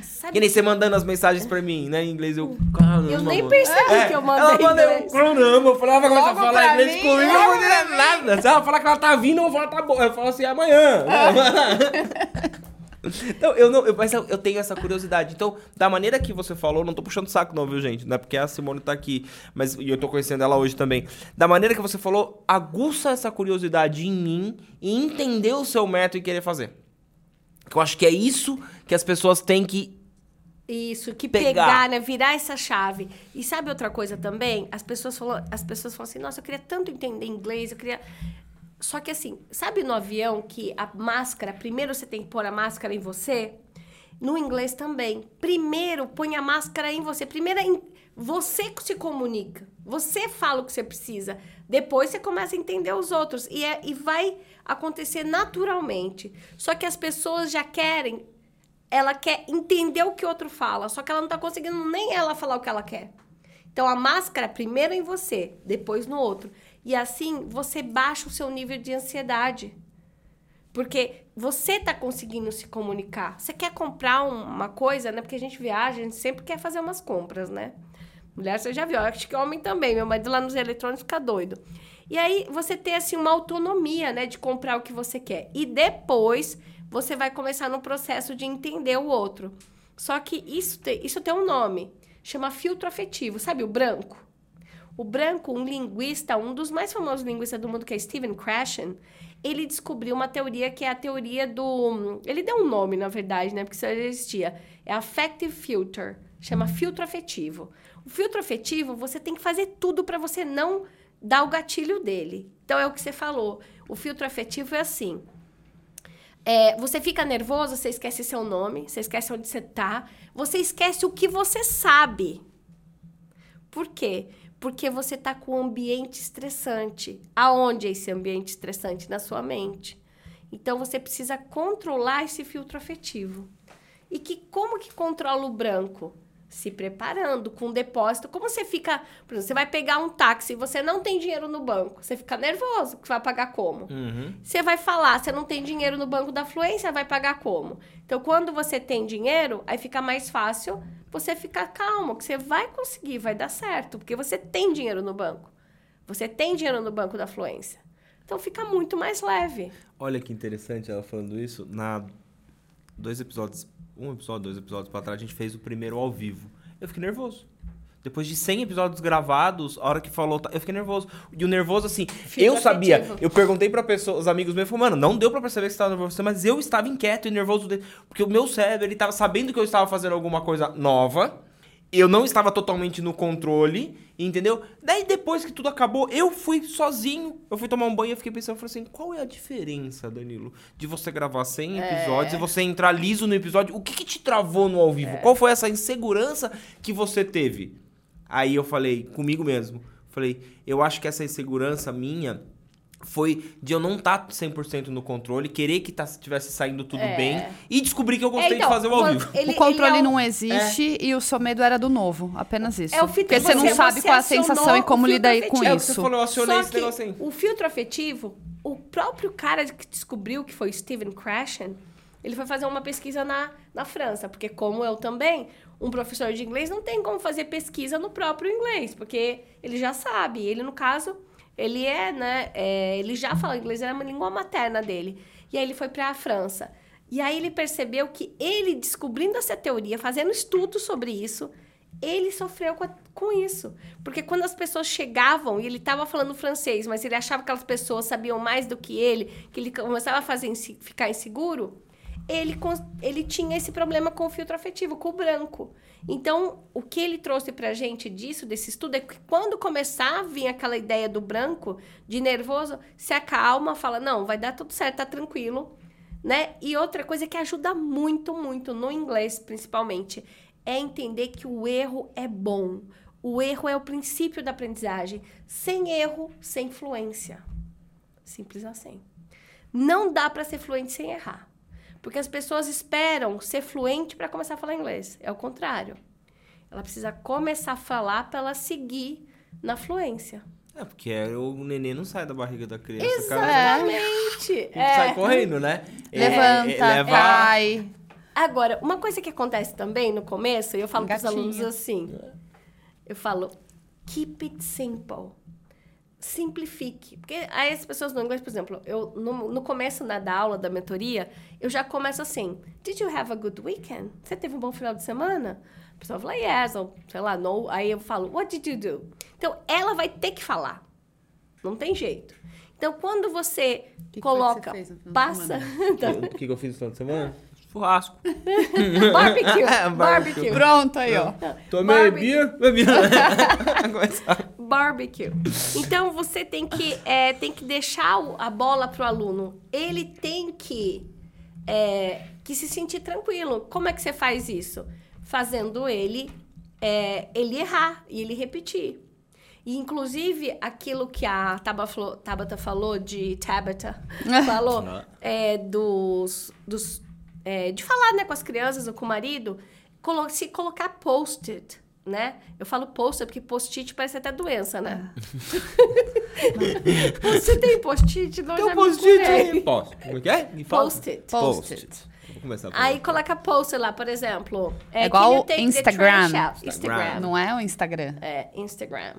Sabe Que nem você mandando as mensagens pra mim, né? Em inglês, eu. Caramba, Eu nem percebi É, que eu mandei Ela mandou caramba. Eu falei, ela vai começar a Logo falar inglês mim, comigo, eu não entender nada. Se ela falar que ela tá vindo, eu vou falar, tá bom. Eu falo assim, amanhã. Então, eu não. Eu, mas eu, eu tenho essa curiosidade. Então, da maneira que você falou, não tô puxando saco, não, viu, gente? Não é porque a Simone tá aqui, mas e eu tô conhecendo ela hoje também. Da maneira que você falou, aguça essa curiosidade em mim e entender o seu método e querer fazer. Que eu acho que é isso que as pessoas têm que Isso, que Pegar. pegar, né? Virar essa chave. E sabe outra coisa também? As pessoas falam, as pessoas falam assim, nossa, eu queria tanto entender inglês, eu queria. Só que assim, sabe no avião que a máscara, primeiro você tem que pôr a máscara em você? No inglês também. Primeiro, põe a máscara em você. Primeiro, é em- você que se comunica. Você fala o que você precisa. Depois você começa a entender os outros. E, é, e vai acontecer naturalmente. Só que as pessoas já querem. Ela quer entender o que o outro fala. Só que ela não tá conseguindo nem ela falar o que ela quer. Então a máscara primeiro em você, depois no outro. E assim você baixa o seu nível de ansiedade. Porque você tá conseguindo se comunicar. Você quer comprar um- uma coisa, né? Porque a gente viaja, a gente sempre quer fazer umas compras, né? Mulher, você já viu. Eu acho que homem também. Meu marido lá nos eletrônicos fica doido. E aí, você tem, assim, uma autonomia, né? De comprar o que você quer. E depois, você vai começar no processo de entender o outro. Só que isso tem, isso tem um nome. Chama filtro afetivo. Sabe o branco? O Branco, um linguista, um dos mais famosos linguistas do mundo, que é Stephen Krashen, ele descobriu uma teoria que é a teoria do... Ele deu um nome, na verdade, né? Porque isso já existia. É affective filter. Chama filtro afetivo. O filtro afetivo, você tem que fazer tudo para você não dar o gatilho dele. Então, é o que você falou. O filtro afetivo é assim. É, você fica nervoso, você esquece seu nome, você esquece onde você tá, você esquece o que você sabe. Por quê? Porque você tá com um ambiente estressante. Aonde é esse ambiente estressante? Na sua mente. Então você precisa controlar esse filtro afetivo. E que como que controla o branco? Se preparando com depósito. Como você fica, por exemplo, você vai pegar um táxi e você não tem dinheiro no banco, você fica nervoso, porque vai pagar como? Uhum. Você vai falar, você não tem dinheiro no banco da fluência, vai pagar como? Então, quando você tem dinheiro, aí fica mais fácil você ficar calmo, que você vai conseguir, vai dar certo, porque você tem dinheiro no banco. Você tem dinheiro no banco da fluência. Então, fica muito mais leve. Olha que interessante ela falando isso. Na dois episódios, um episódio, dois episódios pra trás, a gente fez o primeiro ao vivo. Eu fiquei nervoso. Depois de 100 episódios gravados, a hora que falou, tá- eu fiquei nervoso. E o nervoso, assim, eu sabia. afetivo. Eu perguntei pra pessoa, os amigos meus, falaram, mano, não deu pra perceber que você tava nervoso, mas eu estava inquieto e nervoso. dele, Porque o meu cérebro, ele tava sabendo que eu estava fazendo alguma coisa nova. Eu não estava totalmente no controle, entendeu? Daí depois que tudo acabou, eu fui sozinho. Eu fui tomar um banho e fiquei pensando, eu falei assim, qual é a diferença, Danilo, de você gravar 100 episódios e você entrar liso no episódio? O que, que te travou no ao vivo? Qual foi essa insegurança que você teve? Aí eu falei comigo mesmo, falei, eu acho que essa insegurança minha foi de eu não estar 100% no controle, querer que tá, tivesse saindo tudo É. bem e descobrir que eu gostei É, então, de fazer o ao vivo. ele- o controle é o- não existe e o seu medo era do novo. Apenas isso. É o filtro- Porque você não você- sabe você qual é a sensação e como lidar com afetivo. É o que você isso. falou, eu acionei Só esse que negócio aí. o filtro afetivo, o próprio cara que descobriu, que foi Steven Krashen, ele foi fazer uma pesquisa na, na França, porque como eu também, um professor de inglês não tem como fazer pesquisa no próprio inglês, porque ele já sabe. Ele, no caso, ele é, né, é, ele já fala inglês, era uma língua materna dele. E aí ele foi para a França. E aí ele percebeu que ele, descobrindo essa teoria, fazendo estudos sobre isso, ele sofreu com, a- com isso. Porque quando as pessoas chegavam e ele estava falando francês, mas ele achava que aquelas pessoas sabiam mais do que ele, que ele começava a fazer ficar inseguro, ele, ele tinha esse problema com o filtro afetivo, com o branco. Então, o que ele trouxe pra gente disso, desse estudo, é que quando começar a vir aquela ideia do branco, de nervoso, se acalma, fala, não, vai dar tudo certo, tá tranquilo, né? E outra coisa que ajuda muito, muito, no inglês principalmente, é entender que o erro é bom. O erro é o princípio da aprendizagem. Sem erro, sem fluência. Simples assim. Não dá para ser fluente sem errar. Porque as pessoas esperam ser fluente para começar a falar inglês. É o contrário. Ela precisa começar a falar para ela seguir na fluência. É, porque é, o neném não sai da barriga da criança, cara. Exatamente. Ele É. sai correndo, né? É, Levanta, é, leva- vai. Agora, uma coisa que acontece também no começo, eu falo para os alunos assim: eu falo, keep it simple. Simplifique. Porque aí as pessoas no inglês, por exemplo, eu no, no começo da aula da mentoria, eu já começo assim: Did you have a good weekend? Você teve um bom final de semana? A pessoa fala, yes, ou sei lá, no. Aí eu falo, what did you do? Então ela vai ter que falar. Não tem jeito. Então, quando você que foi que coloca, você fez no final de passa. Então, O que, que eu fiz no final de semana? Churrasco. barbecue, Barbecue. barbecue. Pronto aí, ó. Tomei bebi. Começar. Barbecue. Então você tem que, é, tem que deixar a bola pro aluno. Ele tem que é, que se sentir tranquilo. Como é que você faz isso? Fazendo ele, é, ele errar e ele repetir. E, inclusive, aquilo que a Tabata, Tabata falou de Tabata, falou é, dos, dos é, de falar né, com as crianças ou com o marido, colo se colocar post-it, né? Eu falo post-it porque post-it parece até doença, né? Você tem post-it? Não, Tem um post-it. Post. Como é que é? Post-it. Post-it. Vou começar por Aí aí. coloca post lá, por exemplo. É igual take the Instagram. Instagram. Instagram. Não é o Instagram. É, Instagram.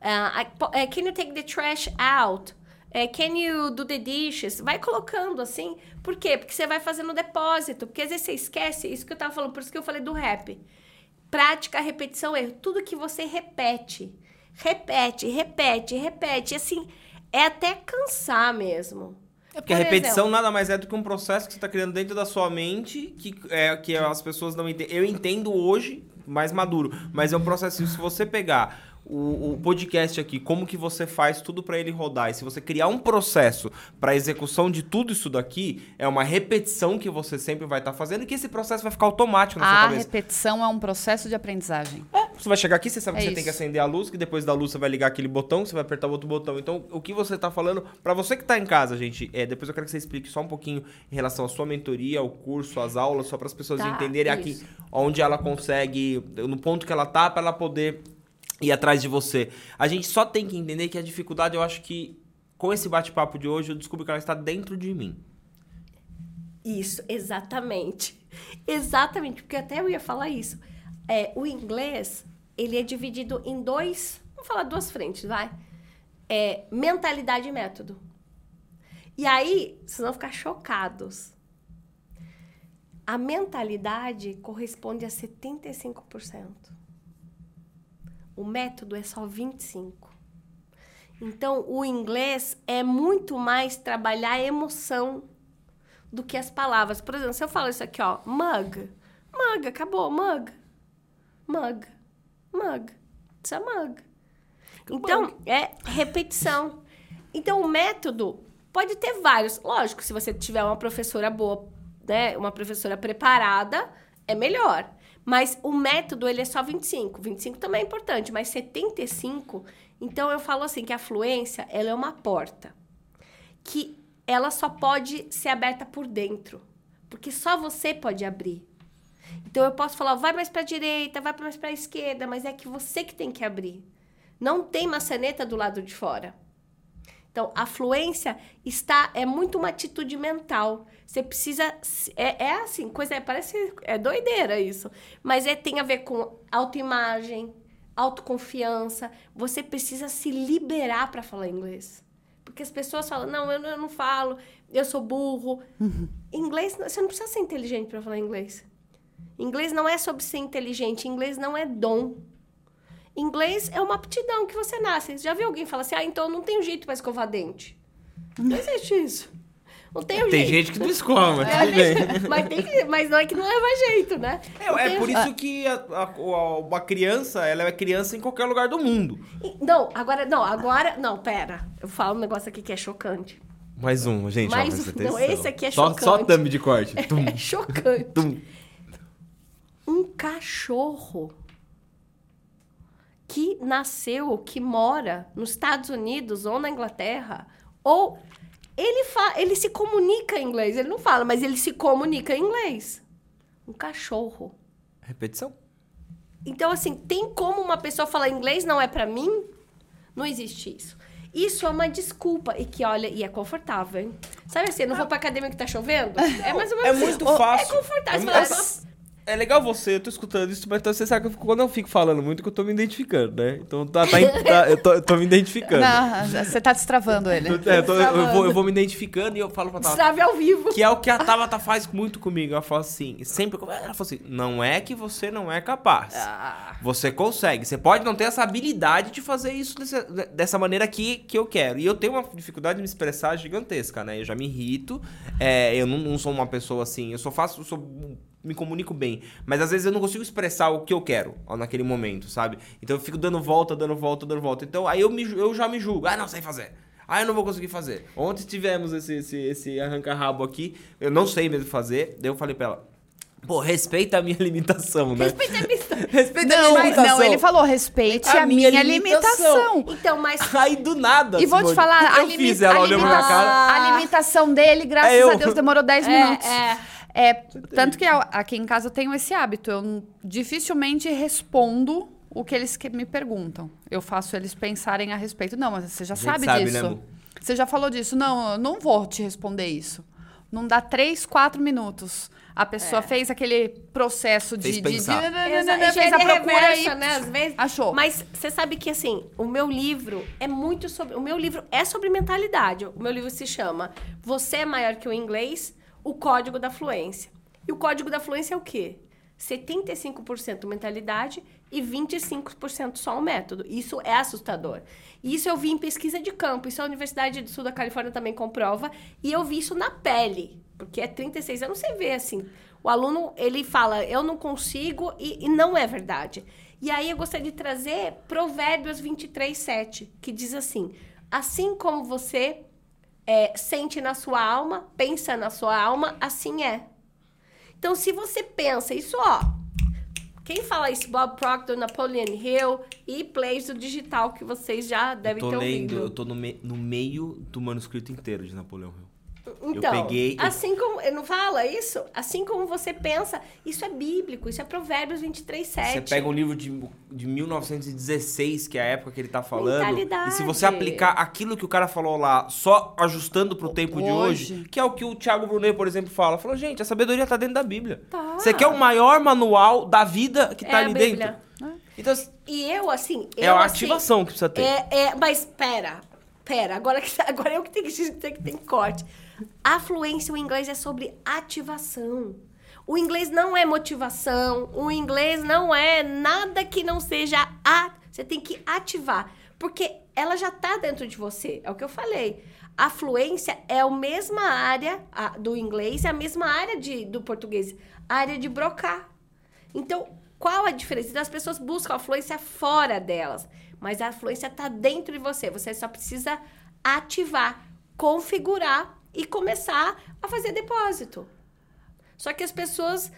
Uh, I- é, can you take the trash out? É, can you do the dishes? Vai colocando assim. Por quê? Porque você vai fazendo depósito. Porque às vezes você esquece. Isso que eu tava falando, por isso que eu falei do rap. Prática, repetição, erro. Tudo que você repete. Repete, repete, repete. Assim, é até cansar mesmo. É porque a Por repetição exemplo, nada mais é do que um processo que você está criando dentro da sua mente, que, é, que as pessoas não entendem. Eu entendo hoje, mais maduro, mas é um processo. Se você pegar o, o podcast aqui, como que você faz tudo para ele rodar, e se você criar um processo para execução de tudo isso daqui, é uma repetição que você sempre vai estar fazendo e que esse processo vai ficar automático na sua A cabeça. repetição é um processo de aprendizagem. Você vai chegar aqui, você sabe É que você isso. tem que acender a luz, que depois da luz você vai ligar aquele botão, você vai apertar o outro botão. Então, o que você tá falando, pra você que tá em casa, gente, é, depois eu quero que você explique só um pouquinho em relação à sua mentoria, ao curso, às aulas, só para as pessoas Tá, entenderem aqui isso. onde ela consegue, no ponto que ela tá, para ela poder ir atrás de você. A gente só tem que entender que a dificuldade, eu acho que com esse bate-papo de hoje, eu descubro que ela está dentro de mim. Isso, exatamente. Exatamente, porque até eu ia falar isso. É, o inglês, ele é dividido em dois, vamos falar duas frentes, vai. É, mentalidade e método. E aí, vocês vão ficar chocados. A mentalidade corresponde a 75%. O método é só 25%. Então, o inglês é muito mais trabalhar a emoção do que as palavras. Por exemplo, se eu falo isso aqui, ó, mug. Mug, acabou, mug. Mug. Mug. It's a mug. Então, é repetição. Então, o método pode ter vários. Lógico, se você tiver uma professora boa, né, uma professora preparada, é melhor. Mas o método, ele é só 25. 25 também é importante, mas 75... Então, eu falo assim, que a fluência, ela é uma porta que ela só pode ser aberta por dentro, porque só você pode abrir. Então eu posso falar, vai mais para direita, vai mais para esquerda, mas é que você que tem que abrir. Não tem maçaneta do lado de fora. Então a fluência está é muito uma atitude mental. Você precisa é, é assim, coisa parece é doideira isso, mas é tem a ver com autoimagem, autoconfiança. Você precisa se liberar para falar inglês. Porque as pessoas falam, não, eu não, eu não falo, eu sou burro. Inglês, você não precisa ser inteligente para falar inglês. Inglês não é sobre ser inteligente, inglês não é dom. Inglês é uma aptidão que você nasce. Já viu alguém falar assim, ah, então eu não tenho jeito para escovar dente? Não existe isso. Não tenho Tem jeito. gente que não escova, mas É, tudo bem. mas, tem que- mas não é que não leva jeito, né? Não É, é tem- por isso que a, a- a- uma criança, ela é criança em qualquer lugar do mundo. Não, agora, não, agora, não, pera. Eu falo um negócio aqui que é chocante. Mais um, gente. ó, Mais presta um. Não, esse aqui é só, chocante. Só thumb de corte. Tum, É chocante. tum. Um cachorro que nasceu, que mora nos Estados Unidos ou na Inglaterra, ou ele, fa ele se comunica em inglês, ele não fala, mas ele se comunica em inglês. Um cachorro. Repetição? Então, assim, tem como uma pessoa falar inglês não é pra mim? Não existe isso. Isso é uma desculpa. E que, olha, e é confortável, hein? Sabe assim, eu não vou pra academia que tá chovendo? É mais ou menos É muito fácil. É confortável. É, Você é- fala, é legal você, eu tô escutando isso, mas então você sabe que eu quando eu fico falando muito que eu tô me identificando, né? Então tá, tá, tá- eu, tô, eu tô me identificando. Não, você tá destravando ele. É, eu, tô- eu vou, eu vou me identificando e eu falo pra Tabata. Destrave ao vivo. Que é o que a Tabata faz muito comigo. Ela fala assim, sempre. Ela fala assim: não é que você não é capaz. Ah. Você consegue. Você pode não ter essa habilidade de fazer isso desse- dessa maneira que, que eu quero. E eu tenho uma dificuldade de me expressar gigantesca, né? Eu já me irrito. é, eu não, não sou uma pessoa assim. Eu só faço. eu sou- me comunico bem. Mas às vezes eu não consigo expressar o que eu quero ó, naquele momento, sabe? Então eu fico dando volta, dando volta, dando volta. Então aí eu, me, eu já me julgo. Ah, não sei fazer. Ah, eu não vou conseguir fazer. Ontem tivemos esse, esse, esse arranca-rabo aqui, eu não sei mesmo fazer. Daí eu falei pra ela, pô, respeita a minha limitação, né? Respeita a missão. respeita a Não, minha limitação. não, ele falou, respeite a, minha, limitação. Então, mas Aí do nada. E vou te falar, o que a, eu limi- fiz, ela a olhou pra minha limitação- cara. a limitação dele, graças É a Deus, demorou 10 É, minutos. é. É, tanto que aqui em casa eu tenho esse hábito. Eu dificilmente respondo o que eles que me perguntam. Eu faço eles pensarem a respeito. Não, mas você já sabe, sabe, disso. né, você já falou disso. Não, eu não vou te responder isso. Não dá três, quatro minutos. A pessoa É. fez aquele processo de, Fez de, pensar. de- Exa- fez a procura reversa, e né, às vezes. achou. Mas você sabe que assim, o meu livro é muito sobre, o meu livro é sobre mentalidade. O meu livro se chama Você é maior que o inglês, o código da fluência. E o código da fluência é o quê? 75% mentalidade e 25% só o método. Isso é assustador. Isso eu vi em pesquisa de campo. Isso a Universidade do Sul da Califórnia também comprova. E eu vi isso na pele. Porque é 36 anos, você vê assim. O aluno, ele fala, eu não consigo, e, e não é verdade. E aí eu gostaria de trazer Provérbios 23, 7, que diz assim: Assim como você é, sente na sua alma, pensa na sua alma, assim é. Então, se você pensa, isso, ó. Quem fala isso? Bob Proctor, Napoleon Hill e plays do digital que vocês já devem tô ter lendo, eu ouvido. tô no, me- no meio do manuscrito inteiro de Napoleão Hill. Então, peguei- eu- assim como. Não fala isso? Assim como você pensa, isso é bíblico, isso é Provérbios 23, 7. Você pega um livro de, de 1916, que é a época que ele tá falando, Mentalidade. e se você aplicar aquilo que o cara falou lá, só ajustando pro tempo de Hoje. hoje, que é o que o Thiago Brunet, por exemplo, fala, falou, gente, a sabedoria tá dentro da Bíblia. Tá. Você quer o maior manual da vida que É tá ali dentro. Então, E eu, assim. é eu, a assim, ativação que precisa ter. É, é, mas pera, pera, agora, que, agora eu que tenho que dizer que tem corte. A fluência, o inglês é sobre ativação. O inglês não é motivação, o inglês não é nada que não seja a. Você tem que ativar, porque ela já tá dentro de você. É o que eu falei. A fluência é a mesma área a- do inglês, é a mesma área de, do português, área de brocar. Então, qual a diferença? Então, as pessoas buscam a fluência fora delas, mas a fluência está dentro de você. Você só precisa ativar, configurar e começar a fazer depósito. Só que as pessoas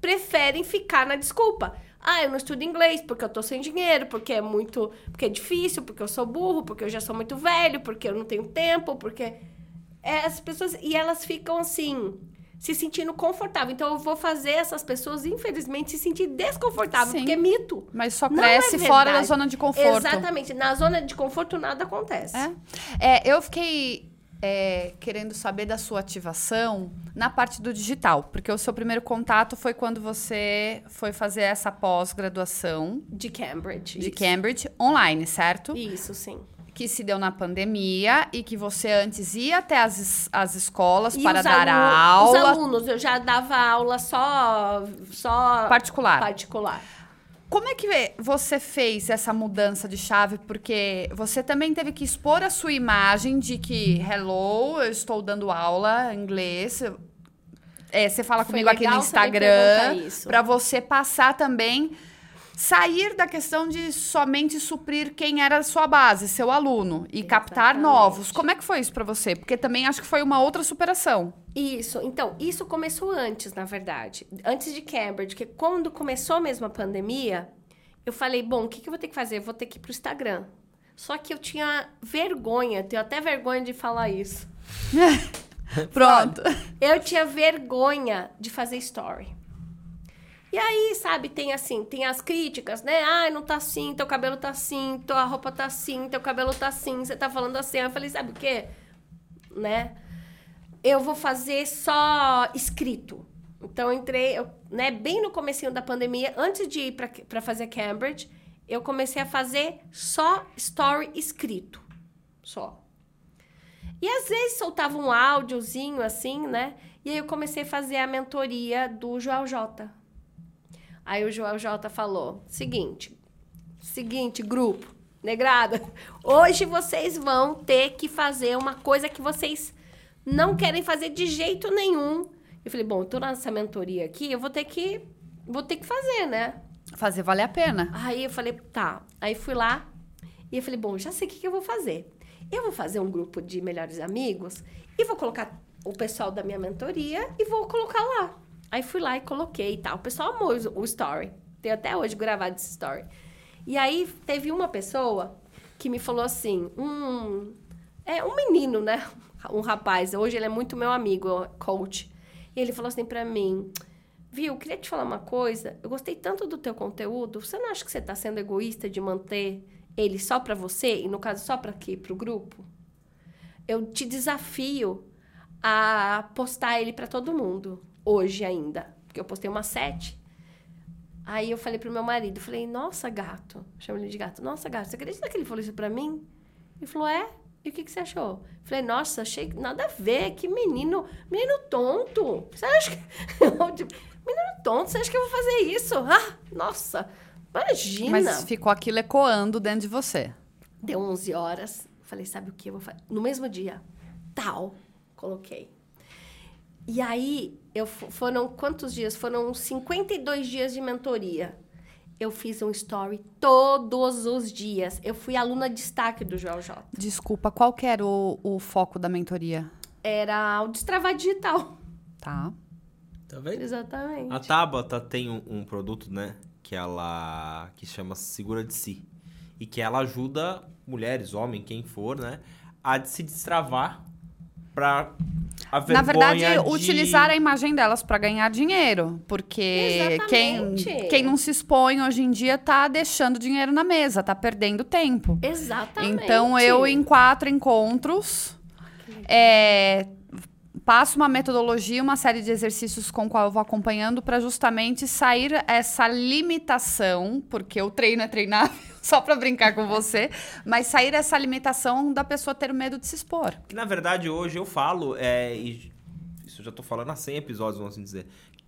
preferem ficar na desculpa. Ah, eu não estudo inglês porque eu tô sem dinheiro, porque é muito, porque é difícil, porque eu sou burro, porque eu já sou muito velho, porque eu não tenho tempo, porque é, as pessoas e elas ficam assim se sentindo confortável. Então eu vou fazer essas pessoas infelizmente se sentir desconfortável, Sim. porque é mito. Mas só Não é cresce fora da zona de conforto. Exatamente. Na zona de conforto nada acontece. É, É, eu fiquei é, querendo saber da sua ativação na parte do digital, porque o seu primeiro contato foi quando você foi fazer essa pós-graduação De Cambridge. de isso. Cambridge online, certo? Isso, sim. Que se deu na pandemia e que você antes ia até as, as escolas E para dar a aula Os alunos, eu já dava aula só, só particular. particular. Como é que você fez essa mudança de chave? Porque você também teve que expor a sua imagem de que, hello, eu estou dando aula em inglês. É, você fala Foi comigo aqui no Instagram para você passar também sair da questão de somente suprir quem era a sua base, seu aluno e captar Exatamente. novos. Como é que foi isso para você? Porque também acho que foi uma outra superação. Isso, então, isso começou antes, na verdade. Antes de Cambridge, que quando começou mesmo a pandemia, eu falei, bom, o que, que eu vou ter que fazer? Eu vou ter que ir pro Instagram. Só que eu tinha vergonha, tenho até vergonha de falar isso. Pronto. Eu tinha vergonha de fazer story. E aí, sabe, tem assim, tem as críticas, né? Ai, não tá assim, teu cabelo tá assim, tua roupa tá assim, teu cabelo tá assim, você tá falando assim. Eu falei, sabe o quê? Né? Eu vou fazer só escrito. Então, eu entrei, eu, né, bem no comecinho da pandemia, antes de ir pra fazer Cambridge, eu comecei a fazer só story escrito. Só. E às vezes soltava um áudiozinho assim, né? E aí eu comecei a fazer a mentoria do Joel J. Aí o Joel J falou: seguinte, seguinte, grupo, negrada, hoje vocês vão ter que fazer uma coisa que vocês não querem fazer de jeito nenhum. Eu falei, bom, eu tô nessa mentoria aqui, eu vou ter que. Vou ter que fazer, né? Fazer valer a pena. Aí eu falei, tá. Aí fui lá e eu falei, bom, já sei o que, que eu vou fazer. Eu vou fazer um grupo de melhores amigos e vou colocar o pessoal da minha mentoria e vou colocar lá. Aí fui lá e coloquei e tal. O pessoal amou o story. Tem até hoje gravado esse story. E aí teve uma pessoa que me falou assim, um é um menino, né? Um rapaz. Hoje ele é muito meu amigo, coach. E ele falou assim para mim: Viu, queria te falar uma coisa. Eu gostei tanto do teu conteúdo. Você não acha que você tá sendo egoísta de manter ele só para você e no caso só para aqui, pro grupo? Eu te desafio a postar ele para todo mundo hoje ainda, porque eu postei uma sete. Aí eu falei pro meu marido, falei: "Nossa, gato". Chamo ele de gato. "Nossa, gato, você acredita que ele falou isso para mim?" Ele falou: "É". E o que, que você achou? Falei, nossa, achei nada a ver, que menino, menino tonto. Você acha que. menino tonto, você acha que eu vou fazer isso? Ah, nossa, imagina. Mas ficou aquilo ecoando dentro de você. Deu 11 horas. Falei, sabe o que eu vou fazer? No mesmo dia, tal, coloquei. E aí, eu, foram quantos dias? Foram 52 dias de mentoria eu fiz um story todos os dias. Eu fui aluna destaque do Joel J. Desculpa, qual que era o, o foco da mentoria? Era o destravar digital. Tá. Tá vendo? Exatamente. A Tabata tem um, um, produto, né? Que ela. que chama Segura de Si. E que ela ajuda mulheres, homem, quem for, né? A se destravar pra a Na verdade, de... utilizar a imagem delas para ganhar dinheiro. Porque quem, quem não se expõe hoje em dia tá deixando dinheiro na mesa, tá perdendo tempo. Exatamente. Então, eu, em quatro encontros, é, passo uma metodologia, uma série de exercícios com qual eu vou acompanhando para justamente sair essa limitação, porque o treino é treinável, só para brincar com você, mas sair essa limitação da pessoa ter medo de se expor. Que na verdade hoje eu falo, é, e isso eu já tô falando há 100 episódios, vamos assim dizer.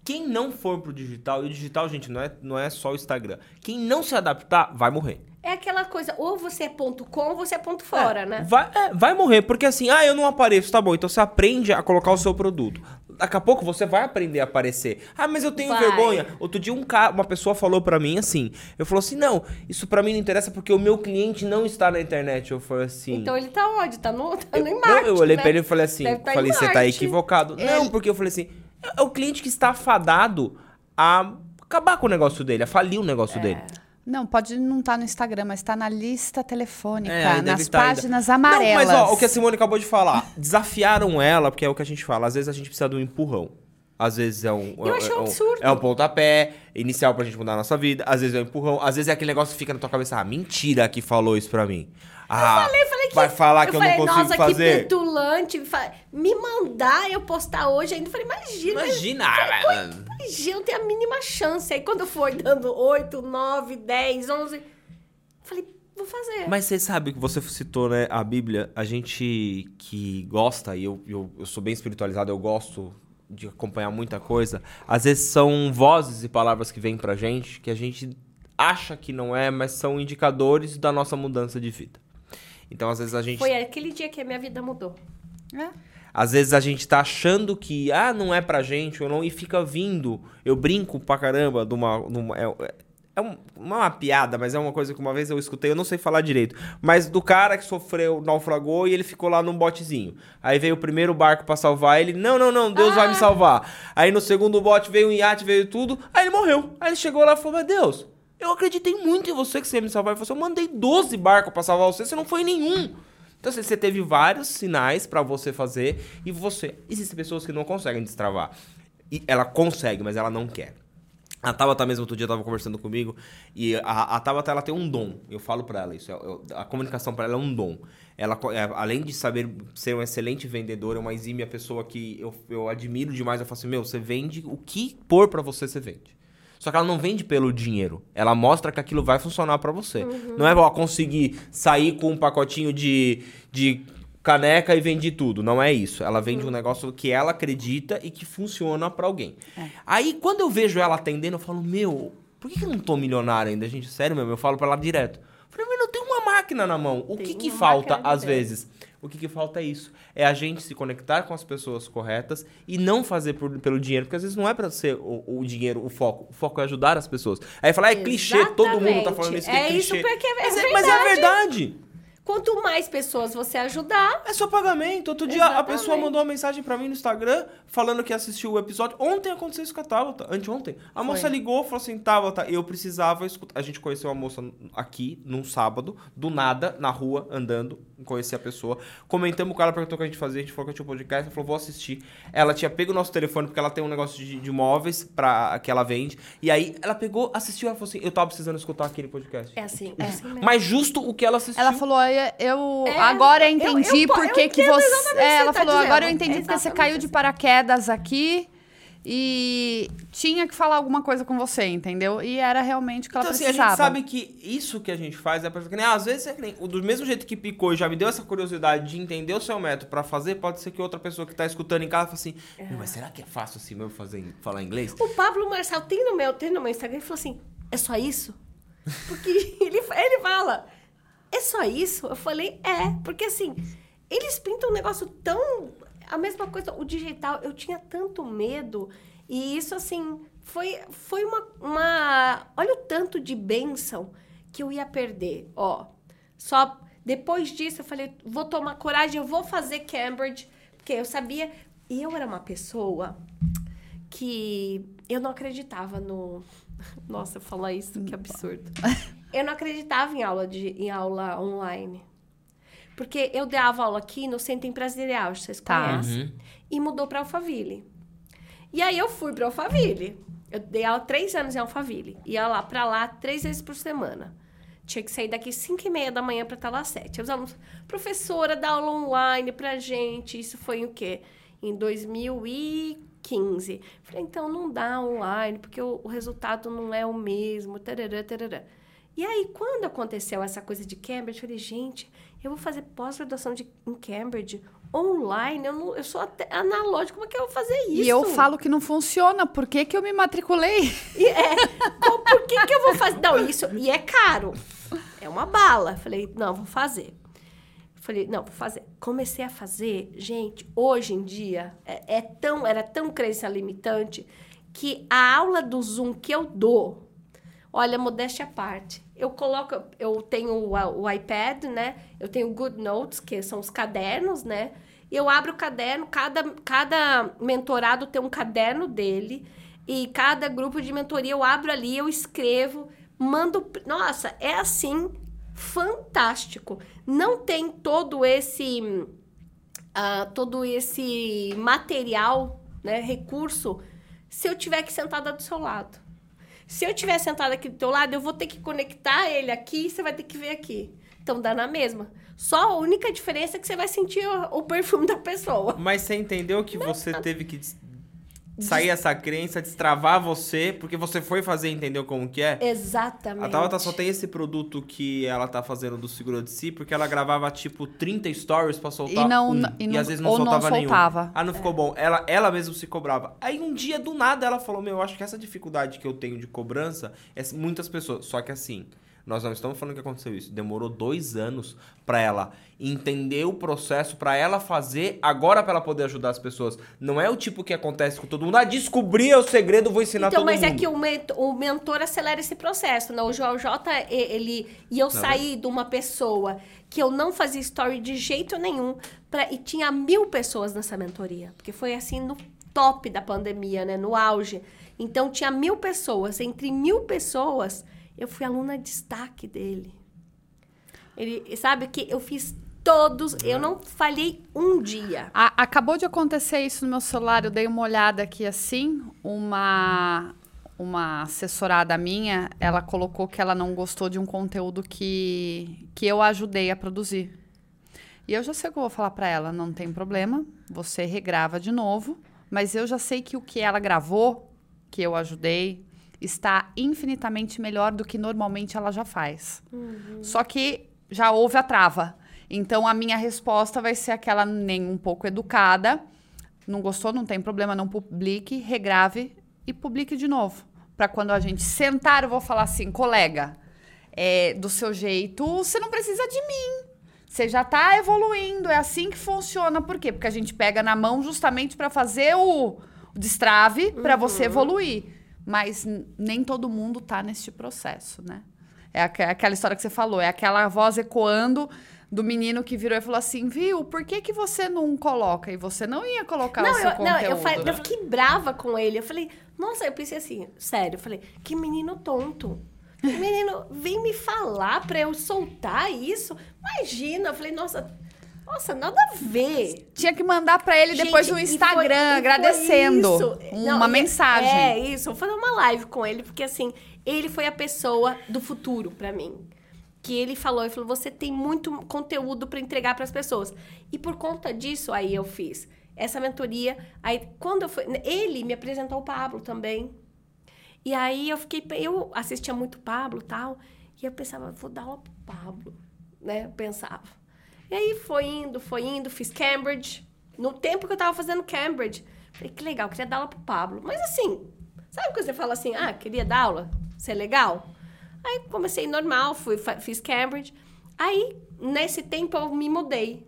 Quem não for pro digital, e o digital, gente, não é, não é só o Instagram. Quem não se adaptar, vai morrer. É aquela coisa, ou você é ponto com, ou você é ponto fora, é, né? Vai, é, vai morrer, porque assim, ah, eu não apareço, tá bom. Então você aprende a colocar o seu produto. Daqui a pouco você vai aprender a aparecer. Ah, mas eu tenho vai. vergonha. Outro dia um cara, uma pessoa falou para mim assim, eu falou assim, não, isso para mim não interessa porque o meu cliente não está na internet. Eu falei assim... Então ele tá onde? Tá no, tá no eu, Marte, Não, eu olhei né? pra ele e falei assim, tá falei, você tá equivocado. Ele... Não, porque eu falei assim, é o cliente que está fadado a acabar com o negócio dele, a falir o negócio é. dele. Não, pode não estar tá no Instagram, mas está na lista telefônica, é, nas tá páginas ainda. amarelas. Não, mas ó, o que a Simone acabou de falar, desafiaram ela, porque é o que a gente fala, às vezes a gente precisa de um empurrão. Às vezes é um, Eu é, um, absurdo. é um pontapé inicial pra gente mudar a nossa vida. Às vezes é um empurrão. Às vezes é aquele negócio que fica na tua cabeça. Ah, mentira que falou isso pra mim. Ah, eu falei, falei que, vai falar que eu, falei, não consigo nossa, fazer. Que petulante. Me mandar eu postar hoje ainda. Falei, imagina. Imagina. Falei, imagina, eu tenho a mínima chance. Aí quando foi dando 8, 9, 10, 11... Falei, vou fazer. Mas você sabe que você citou, né, a Bíblia. A gente que gosta, e eu, eu, eu sou bem espiritualizado, eu gosto de acompanhar muita coisa. Às vezes são vozes e palavras que vêm pra gente que a gente acha que não é, mas são indicadores da nossa mudança de vida. Então, às vezes a gente. Foi aquele dia que a minha vida mudou. É. Às vezes a gente tá achando que, ah, não é pra gente, ou não, e fica vindo. Eu brinco pra caramba de uma. De uma é, é um, não é uma piada, mas é uma coisa que uma vez eu escutei, eu não sei falar direito. Mas do cara que sofreu, naufragou e ele ficou lá num botezinho. Aí veio o primeiro barco para salvar ele. Não, não, não, Deus ah. vai me ah. salvar. Aí no segundo bote veio um iate, veio tudo. Aí ele morreu. Aí ele chegou lá e falou: Meu Deus, eu acreditei muito em você que você ia me salvar. Falou: assim, Eu mandei 12 barcos para salvar você, você não foi nenhum. Então assim, você teve vários sinais para você fazer e você. Existem pessoas que não conseguem destravar. E ela consegue, mas ela não quer. A Tabata mesmo outro dia estava conversando comigo e a, a Tabata ela tem um dom. Eu falo para ela isso. Eu, a comunicação para ela é um dom. Ela, é, além de saber ser um excelente vendedor, é uma exímia pessoa que eu, eu admiro demais. Eu falo assim, meu, você vende o que pôr para você, você vende. Só que ela não vende pelo dinheiro. Ela mostra que aquilo vai funcionar para você. Uhum. Não é ó, conseguir sair com um pacotinho de, de caneca e vende tudo. Não é isso. Ela vende um negócio que ela acredita e que funciona para alguém. É. Aí, quando eu vejo ela atendendo, eu falo, meu, por que, eu não tô milionário ainda, gente? Sério mesmo, eu falo pra ela direto. Eu falei, mas eu tenho uma máquina na mão. O que que falta, às vezes? O que, que falta é isso. É a gente se conectar com as pessoas corretas e não fazer por, pelo dinheiro, porque às vezes não é para ser o, o, dinheiro o foco. O foco é ajudar as pessoas. Aí falar, ah, é clichê, todo mundo tá falando isso que é, é clichê. Isso porque é, mas, é, mas é verdade. Quanto mais pessoas você ajudar, É só pagamento. Outro dia a Exatamente. pessoa mandou uma mensagem pra mim no Instagram falando que assistiu o episódio. Ontem aconteceu isso com a Tabata, anteontem. A moça ligou falou assim: Tabata, eu precisava escutar. A gente conheceu a moça aqui num sábado, do nada, na rua, andando. Conheci a pessoa. Comentamos com ela, perguntou o que a gente fazia. A gente falou que tinha um podcast. Ela falou: vou assistir. Ela tinha pego o nosso telefone porque ela tem um negócio de, de móveis pra, que ela vende. E aí ela pegou, assistiu. Ela falou assim: eu tava precisando escutar aquele podcast. é assim, é assim mesmo. Mas justo o que ela assistiu. Ela falou, "Eu- É, agora entendi eu po- por eu que que você... que É, ela tá falou, agora eu dizendo. entendi porque você caiu de assim. paraquedas aqui e tinha que falar alguma coisa com você, entendeu? E era realmente o que ela Então, assim, a precisava. gente sabe que isso que a gente faz é pra que nem, às vezes é que nem, do mesmo jeito que picou e já me deu essa curiosidade de entender o seu método pra fazer, pode ser que outra pessoa que tá escutando em casa fale assim, "Meu, mas será que é fácil assim mesmo fazer, falar inglês? O Pablo Marçal tem no meu, tem no meu Instagram, ele falou assim: é só isso? Porque ele, ele fala, é só isso? Eu falei, é, porque assim, eles pintam um negócio tão. A mesma coisa, o digital, eu tinha tanto medo. E isso, assim, foi, foi uma, uma. Olha o tanto de bênção que eu ia perder. Ó, só depois disso eu falei, vou tomar coragem, eu vou fazer Cambridge, porque eu sabia. E eu era uma pessoa que eu não acreditava no. Nossa, falar isso, que absurdo. Eu não acreditava em aula, de, em aula online. Porque eu dava aula aqui no Centro Empresarial, vocês Tá. conhecem. E mudou para Alphaville. E aí eu fui para Alphaville. Eu dei aula três anos em Alphaville. Ia lá para lá três vezes por semana. Tinha que sair daqui cinco e meia da manhã para estar lá às sete. Os alunos, professora, dá aula online pra gente. Isso foi o quê? Em 2015. Falei, então não dá online, porque o, o resultado não é o mesmo. Tarará, tarará. E aí, quando aconteceu essa coisa de Cambridge, eu falei, gente, eu vou fazer pós-graduação em Cambridge online, eu, não, eu sou até analógico, como é que eu vou fazer isso? E eu falo que não funciona, por que que eu me matriculei? E é, qual- por que que eu vou fazer? Não, isso, e é caro. É uma bala. Falei, não, vou fazer. Falei, não, vou fazer. Comecei a fazer, gente, hoje em dia, é, é tão, era tão crença limitante que a aula do Zoom que eu dou, olha, modéstia à parte, eu coloco, eu tenho o, o iPad, né? Eu tenho o Good Notes, que são os cadernos, né? E eu abro o caderno, cada, cada mentorado tem um caderno dele, e cada grupo de mentoria eu abro ali, eu escrevo, mando. Nossa, é assim, fantástico. Não tem todo esse. ah, todo esse material, né, recurso, se eu tiver que sentada do seu lado. Se eu tiver sentada aqui do teu lado, eu vou ter que conectar ele aqui e você vai ter que ver aqui. Então dá na mesma. Só a única diferença é que você vai sentir o, o perfume da pessoa. Mas você entendeu que você teve que sair essa crença, destravar você, porque você foi fazer e entendeu como que é? Exatamente. A Tabata só tem esse produto que ela tá fazendo do Seguro de Si, porque ela gravava, tipo, 30 stories pra soltar E não- um, e e, não- às vezes não ou não soltava nenhum. soltava. Ah, não ficou bom. Ela, ela mesma se cobrava. Aí um dia, do nada, ela falou, meu, eu acho que essa dificuldade que eu tenho de cobrança é muitas pessoas. Só que assim, nós não estamos falando que aconteceu isso. Demorou dois anos pra ela entender o processo, pra ela fazer, agora pra ela poder ajudar as pessoas. Não é o tipo que acontece com todo mundo. Ah, descobri o segredo, vou ensinar Então, todo mas mundo. é que o, o mentor acelera esse processo, né? O Joel J, ele... E eu saí de uma pessoa que eu não fazia story de jeito nenhum, pra, e tinha mil pessoas nessa mentoria. Porque foi assim, no top da pandemia, né? No auge. Então, tinha mil pessoas. Entre mil pessoas, eu fui aluna destaque dele. Ele, sabe que eu fiz todos... Eu não falhei um dia. A- acabou de acontecer isso no meu celular, eu dei uma olhada aqui assim, uma uma assessorada minha, ela colocou que ela não gostou de um conteúdo que que eu ajudei a produzir. E eu já sei o que eu vou falar pra ela, não tem problema, você regrava de novo, mas eu já sei que o que ela gravou, que eu ajudei, está infinitamente melhor do que normalmente ela já faz. Só que já houve a trava. Então a minha resposta vai ser aquela nem um pouco educada. Não gostou, não tem problema, não publique, regrave e publique de novo. Para quando a gente sentar, eu vou falar assim, colega, é, do seu jeito, você não precisa de mim. Você já tá evoluindo, é assim que funciona. Por quê? Porque a gente pega na mão justamente para fazer o, o destrave para você evoluir. Mas nem todo mundo tá neste processo, né? É aque- aquela história que você falou, é aquela voz ecoando do menino que virou e falou assim, viu, por que que você não coloca? E você não ia colocar o Não, seu eu, conteúdo. não eu, falei- eu fiquei brava com ele. Eu falei, nossa, eu pensei assim, sério, eu falei, que menino tonto. Que menino, vem me falar pra eu soltar isso? Imagina, eu falei, nossa, nossa, nada a ver. Tinha que mandar pra ele depois Gente, no e foi- Instagram, e foi agradecendo. isso. Uma e- mensagem. É, isso. Vou fazer uma live com ele, porque assim, ele foi a pessoa do futuro pra mim. Que ele falou, ele falou, você tem muito conteúdo pra entregar pras pessoas. E por conta disso, aí eu fiz essa mentoria. Aí, quando eu fui... Ele me apresentou o Pablo também. E aí eu fiquei... Eu assistia muito Pablo e tal. E eu pensava, vou dar aula pro Pablo. Né? Eu pensava. E aí foi indo, foi indo. Fiz Cambridge. No tempo que eu tava fazendo Cambridge. Falei, que legal, queria dar aula pro Pablo. Mas assim, sabe quando você fala assim, ah, queria dar aula? Ser legal? Aí comecei normal, fui, fiz Cambridge. Aí, nesse tempo, eu me mudei.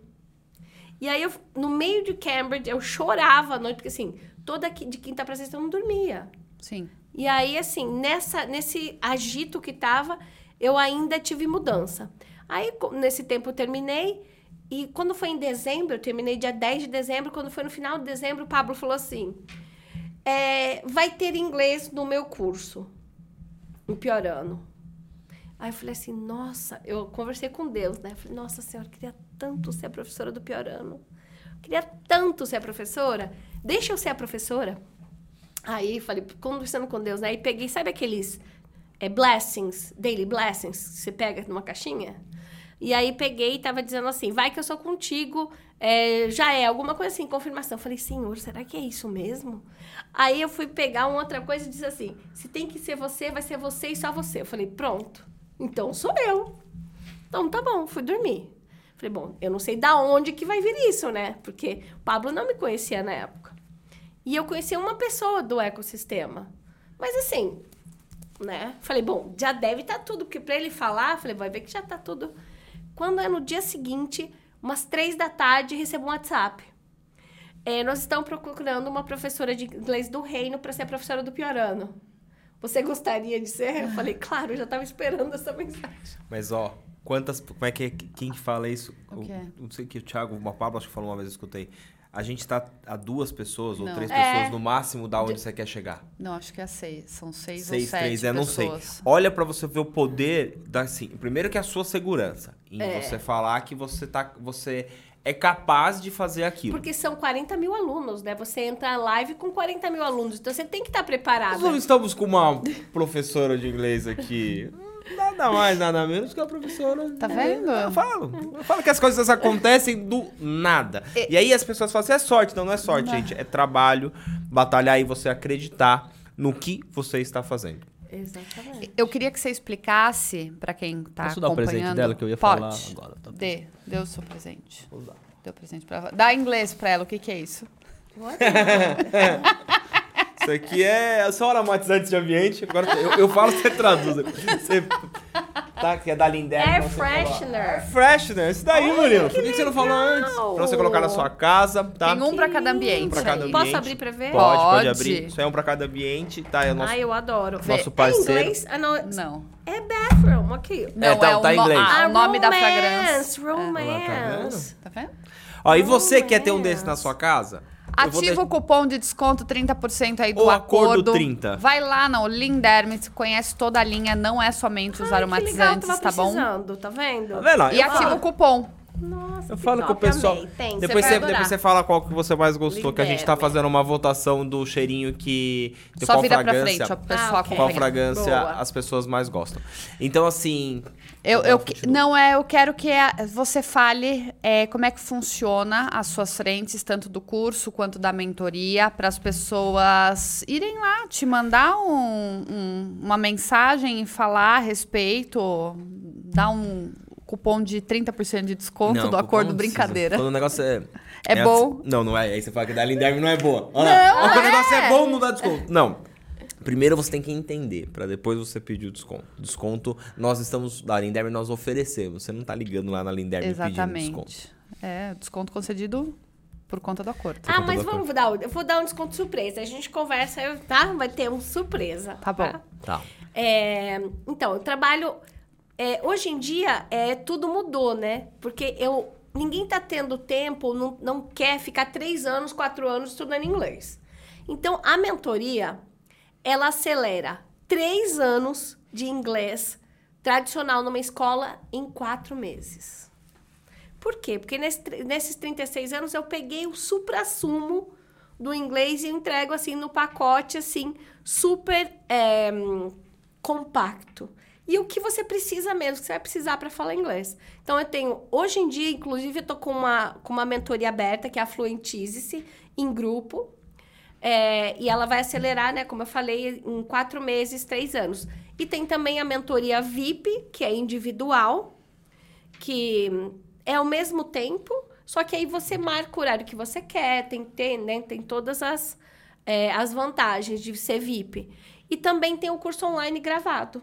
E aí, eu, no meio de Cambridge, eu chorava à noite, porque assim, toda de quinta pra sexta eu não dormia. Sim. E aí, assim, nessa, nesse agito que tava, eu ainda tive mudança. Aí, nesse tempo, eu terminei. E quando foi em dezembro, eu terminei dia 10 de dezembro. Quando foi no final de dezembro, o Pablo falou assim: é, vai ter inglês no meu curso, no pior ano. Aí eu falei assim, nossa, eu conversei com Deus, né? Eu falei, nossa senhora, eu queria tanto ser a professora do pior ano. Eu queria tanto ser a professora. Deixa eu ser a professora. Aí falei, conversando com Deus, né? Aí peguei, sabe aqueles é, blessings, daily blessings, que você pega numa caixinha? E aí peguei e tava dizendo assim, vai que eu sou contigo, é, já é, alguma coisa assim, confirmação. Eu falei, senhor, será que é isso mesmo? Aí eu fui pegar uma outra coisa e disse assim, se tem que ser você, vai ser você e só você. Eu falei, pronto, então sou eu. Então tá bom, fui dormir. Falei, bom, eu não sei da onde que vai vir isso, né? Porque o Pablo não me conhecia na época. E eu conheci uma pessoa do ecossistema. Mas assim, né? Falei, bom, já deve estar tudo, porque para ele falar, falei, vai ver que já tá tudo. Quando é no dia seguinte, umas três da tarde, recebo um WhatsApp. É, nós estamos procurando uma professora de inglês do reino para ser a professora do pior ano. Você gostaria de ser? Eu falei, claro, eu já estava esperando essa mensagem. Mas, ó, quantas. Como é que é? Quem que fala isso? O quê? Não sei que o Thiago, o Pablo, acho que falou uma vez, eu escutei. A gente tá a duas pessoas ou Não. três É. pessoas no máximo da onde você quer chegar. Não, acho que é seis. São seis, Seis, ou sete três, é, não sei. Olha pra você ver o poder da assim, primeiro que é a sua segurança em É. você falar que você tá você é capaz de fazer aquilo. Porque são 40 mil alunos, né? Você entra live com 40 mil alunos, então você tem que estar preparada. Nós não estamos com uma professora de inglês aqui. Nada mais, nada menos que a professora. Tá vendo? Eu falo. Eu falo que as coisas acontecem do nada. E, aí as pessoas falam assim: é sorte. Não, não é sorte, gente. É trabalho, batalhar e você acreditar no que você está fazendo. Exatamente. Eu queria que você explicasse pra quem tá Posso dar o acompanhando. presente dela que eu ia Pode. falar agora? Tá Dê, dê o seu presente. Vou usar. Dê o presente pra ela. Dá inglês pra ela, o que que é isso? Isso aqui é só aromatizante de ambiente. Agora eu, eu falo, você traduz. Você, tá, que é da Lindbergh. Air freshener. Air freshener. Isso daí, Murilo. que Por que, que você não falou antes? Pra você colocar na sua casa, tá? Tem um pra cada ambiente. Um pra cada ambiente. Posso abrir pra ver? Pode, pode, Pode. abrir. Isso é um pra cada ambiente, tá? É o nosso... Ai, eu adoro. Nosso É parceiro. inglês? Ah, não. Não. É bathroom, aqui. Não, tá- é, o, tá em inglês. ah, Ah, o nome da romance, fragrância. Romance. Tá vendo? Ó, e você Romance. quer ter um desse na sua casa? Ativa deixar- o cupom de desconto 30% aí do O acordo. acordo 30. Vai lá no Lindermit, conhece toda a linha, não é somente os Ai, que legal, aromatizantes, tava tá bom? precisando, tá vendo? Tá vendo? E ativa o cupom. Nossa, Eu que falo com o pessoal. Tem, depois, você, adorar. depois você fala qual que você mais gostou, que a gente tá fazendo uma votação do cheirinho que. de Só qual vira pra fragrância- frente, ó, pro pessoal Ah, ok. Qual fragrância Boa. as pessoas mais gostam. Então, assim. Eu, eu, continua. não, é, eu quero que a- você fale é, como é que funciona as suas frentes, tanto do curso quanto da mentoria, para as pessoas irem lá, te mandar um- um- uma mensagem e falar a respeito, dar um cupom de 30% de desconto Não, do acordo brincadeira. Quando o negócio é. É bom. assim- Não, não é. Aí você fala que da Linderme não é boa. Olha lá. Não, Quando o negócio é. é bom, não dá desconto. Não. Primeiro você tem que entender, pra depois você pedir o desconto. Desconto, nós estamos. Da Linderme nós oferecemos. Você não tá ligando lá na Linderme pedindo desconto. Exatamente. É, desconto concedido por conta do acordo. Ah, mas vamos dar, eu vou dar um desconto surpresa. A gente conversa, tá? Vai ter um surpresa. Tá bom. Tá. É, então, eu trabalho é, hoje em dia, é, tudo mudou, né? Porque eu, ninguém tá tendo tempo, não, não quer ficar três anos, quatro anos estudando inglês. Então, a mentoria, ela acelera três anos de inglês tradicional numa escola em quatro meses. Por quê? Porque nesse, nesses 36 anos eu peguei o supra-sumo do inglês e entrego assim no pacote assim super é, compacto. E o que você precisa mesmo, que você vai precisar para falar inglês. Então eu tenho, hoje em dia, inclusive, eu tô com uma, com uma mentoria aberta, que é a Fluentize-se, em grupo. É, e ela vai acelerar, né? Como eu falei, em quatro meses, três anos. E tem também a mentoria VIP, que é individual, que é ao mesmo tempo, só que aí você marca o horário que você quer, tem, tem, né, tem todas as, é, as vantagens de ser VIP. E também tem o curso online gravado,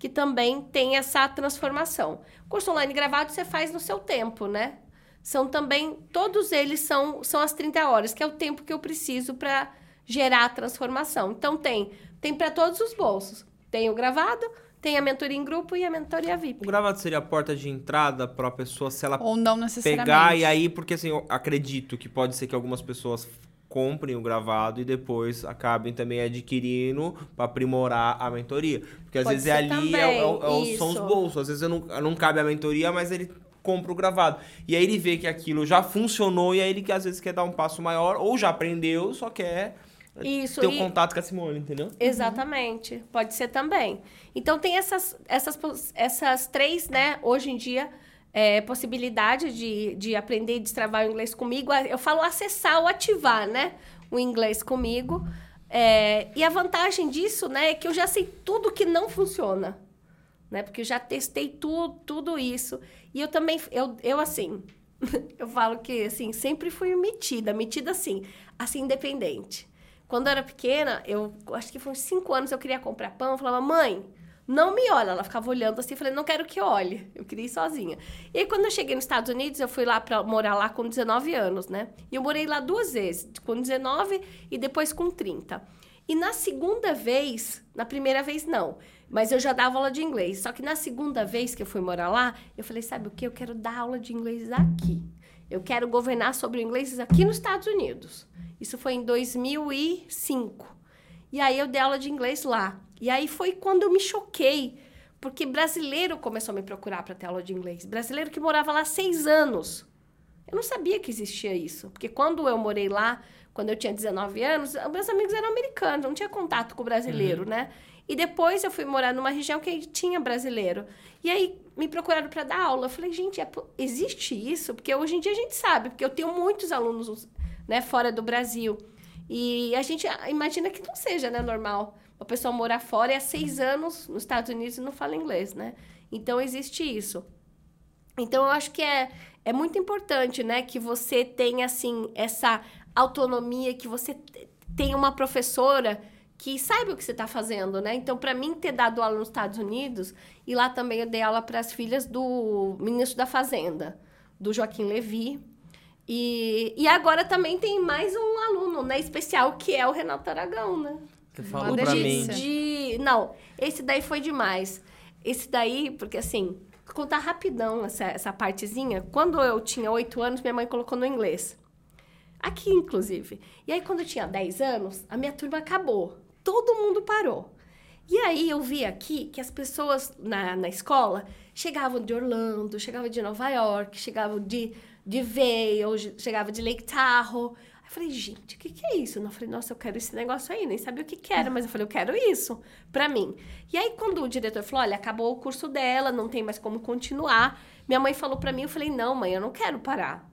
que também tem essa transformação. O curso online gravado você faz no seu tempo, né? São também, todos eles são, são as 30 horas, que é o tempo que eu preciso para gerar a transformação. Então tem, tem para todos os bolsos. Tem o gravado, tem a mentoria em grupo e a mentoria VIP. O gravado seria a porta de entrada para a pessoa, se ela Ou não necessariamente. pegar e aí, porque assim, eu acredito que pode ser que algumas pessoas comprem o gravado e depois acabem também adquirindo para aprimorar a mentoria. Porque às Pode vezes é ali, é, é, é, são os bolsos. Às vezes não, não cabe a mentoria, mas ele compra o gravado. E aí ele vê que aquilo já funcionou e aí ele que às vezes quer dar um passo maior ou já aprendeu, só quer Isso, ter o e- contato com a Simone, entendeu? Exatamente, pode ser também. Então tem essas, essas, essas três, né, hoje em dia, é, possibilidade de, de aprender e destravar o inglês comigo. Eu falo acessar ou ativar, né, o inglês comigo. É, e a vantagem disso, né, é que eu já sei tudo que não funciona, né, porque eu já testei tudo, tudo isso. E eu também, eu, eu assim, eu falo que, assim, sempre fui metida, metida assim, assim, independente. Quando eu era pequena, eu acho que foi uns cinco anos, eu queria comprar pão. Eu falava, mãe, não me olha. Ela ficava olhando assim, eu falei, não quero que olhe. Eu queria ir sozinha. E aí, quando eu cheguei nos Estados Unidos, eu fui lá para morar lá com 19 anos, né? E eu morei lá duas vezes, com 19 e depois com 30. E na segunda vez, na primeira vez não, mas eu já dava aula de inglês. Só que na segunda vez que eu fui morar lá, eu falei, sabe o que? Eu quero dar aula de inglês aqui. Eu quero governar sobre o inglês aqui nos Estados Unidos. Isso foi em 2005. E aí eu dei aula de inglês lá. E aí foi quando eu me choquei, porque brasileiro começou a me procurar para ter aula de inglês. Brasileiro que morava lá seis anos. Eu não sabia que existia isso, porque quando eu morei lá, quando eu tinha 19 anos, meus amigos eram americanos, não tinha contato com o brasileiro, né? E depois eu fui morar numa região que tinha brasileiro. E aí me procuraram para dar aula. Eu falei, gente, é existe isso? Porque hoje em dia a gente sabe, porque eu tenho muitos alunos né, fora do Brasil. E a gente imagina que não seja né, normal uma pessoa morar fora e há seis anos nos Estados Unidos e não fala inglês, né? Então existe isso. Então, eu acho que é, é muito importante, né? Que você tenha, assim, essa autonomia, que você te- tenha uma professora que saiba o que você está fazendo, né? Então, para mim, ter dado aula nos Estados Unidos, e lá também eu dei aula para as filhas do ministro da Fazenda, do Joaquim Levy. E, e agora também tem mais um aluno, né? Especial, que é o Renato Aragão, né? Você falou O pra mim. delícia. de, de- Não, esse daí foi demais. Esse daí, porque assim, contar rapidão essa, essa partezinha. Quando eu tinha oito anos, minha mãe colocou no inglês. Aqui, inclusive. E aí, quando eu tinha 10 anos, a minha turma acabou. Todo mundo parou. E aí, eu vi aqui que as pessoas na, na escola chegavam de Orlando, chegavam de Nova York, chegavam de, de Vail, chegavam de Lake Tahoe. Eu falei, gente, o que, que é isso? Eu falei, nossa, eu quero esse negócio aí. Nem sabia o que, que era, mas eu falei, eu quero isso pra mim. E aí, quando o diretor falou, olha, acabou o curso dela, não tem mais como continuar. Minha mãe falou pra mim, eu falei, não, mãe, eu não quero parar.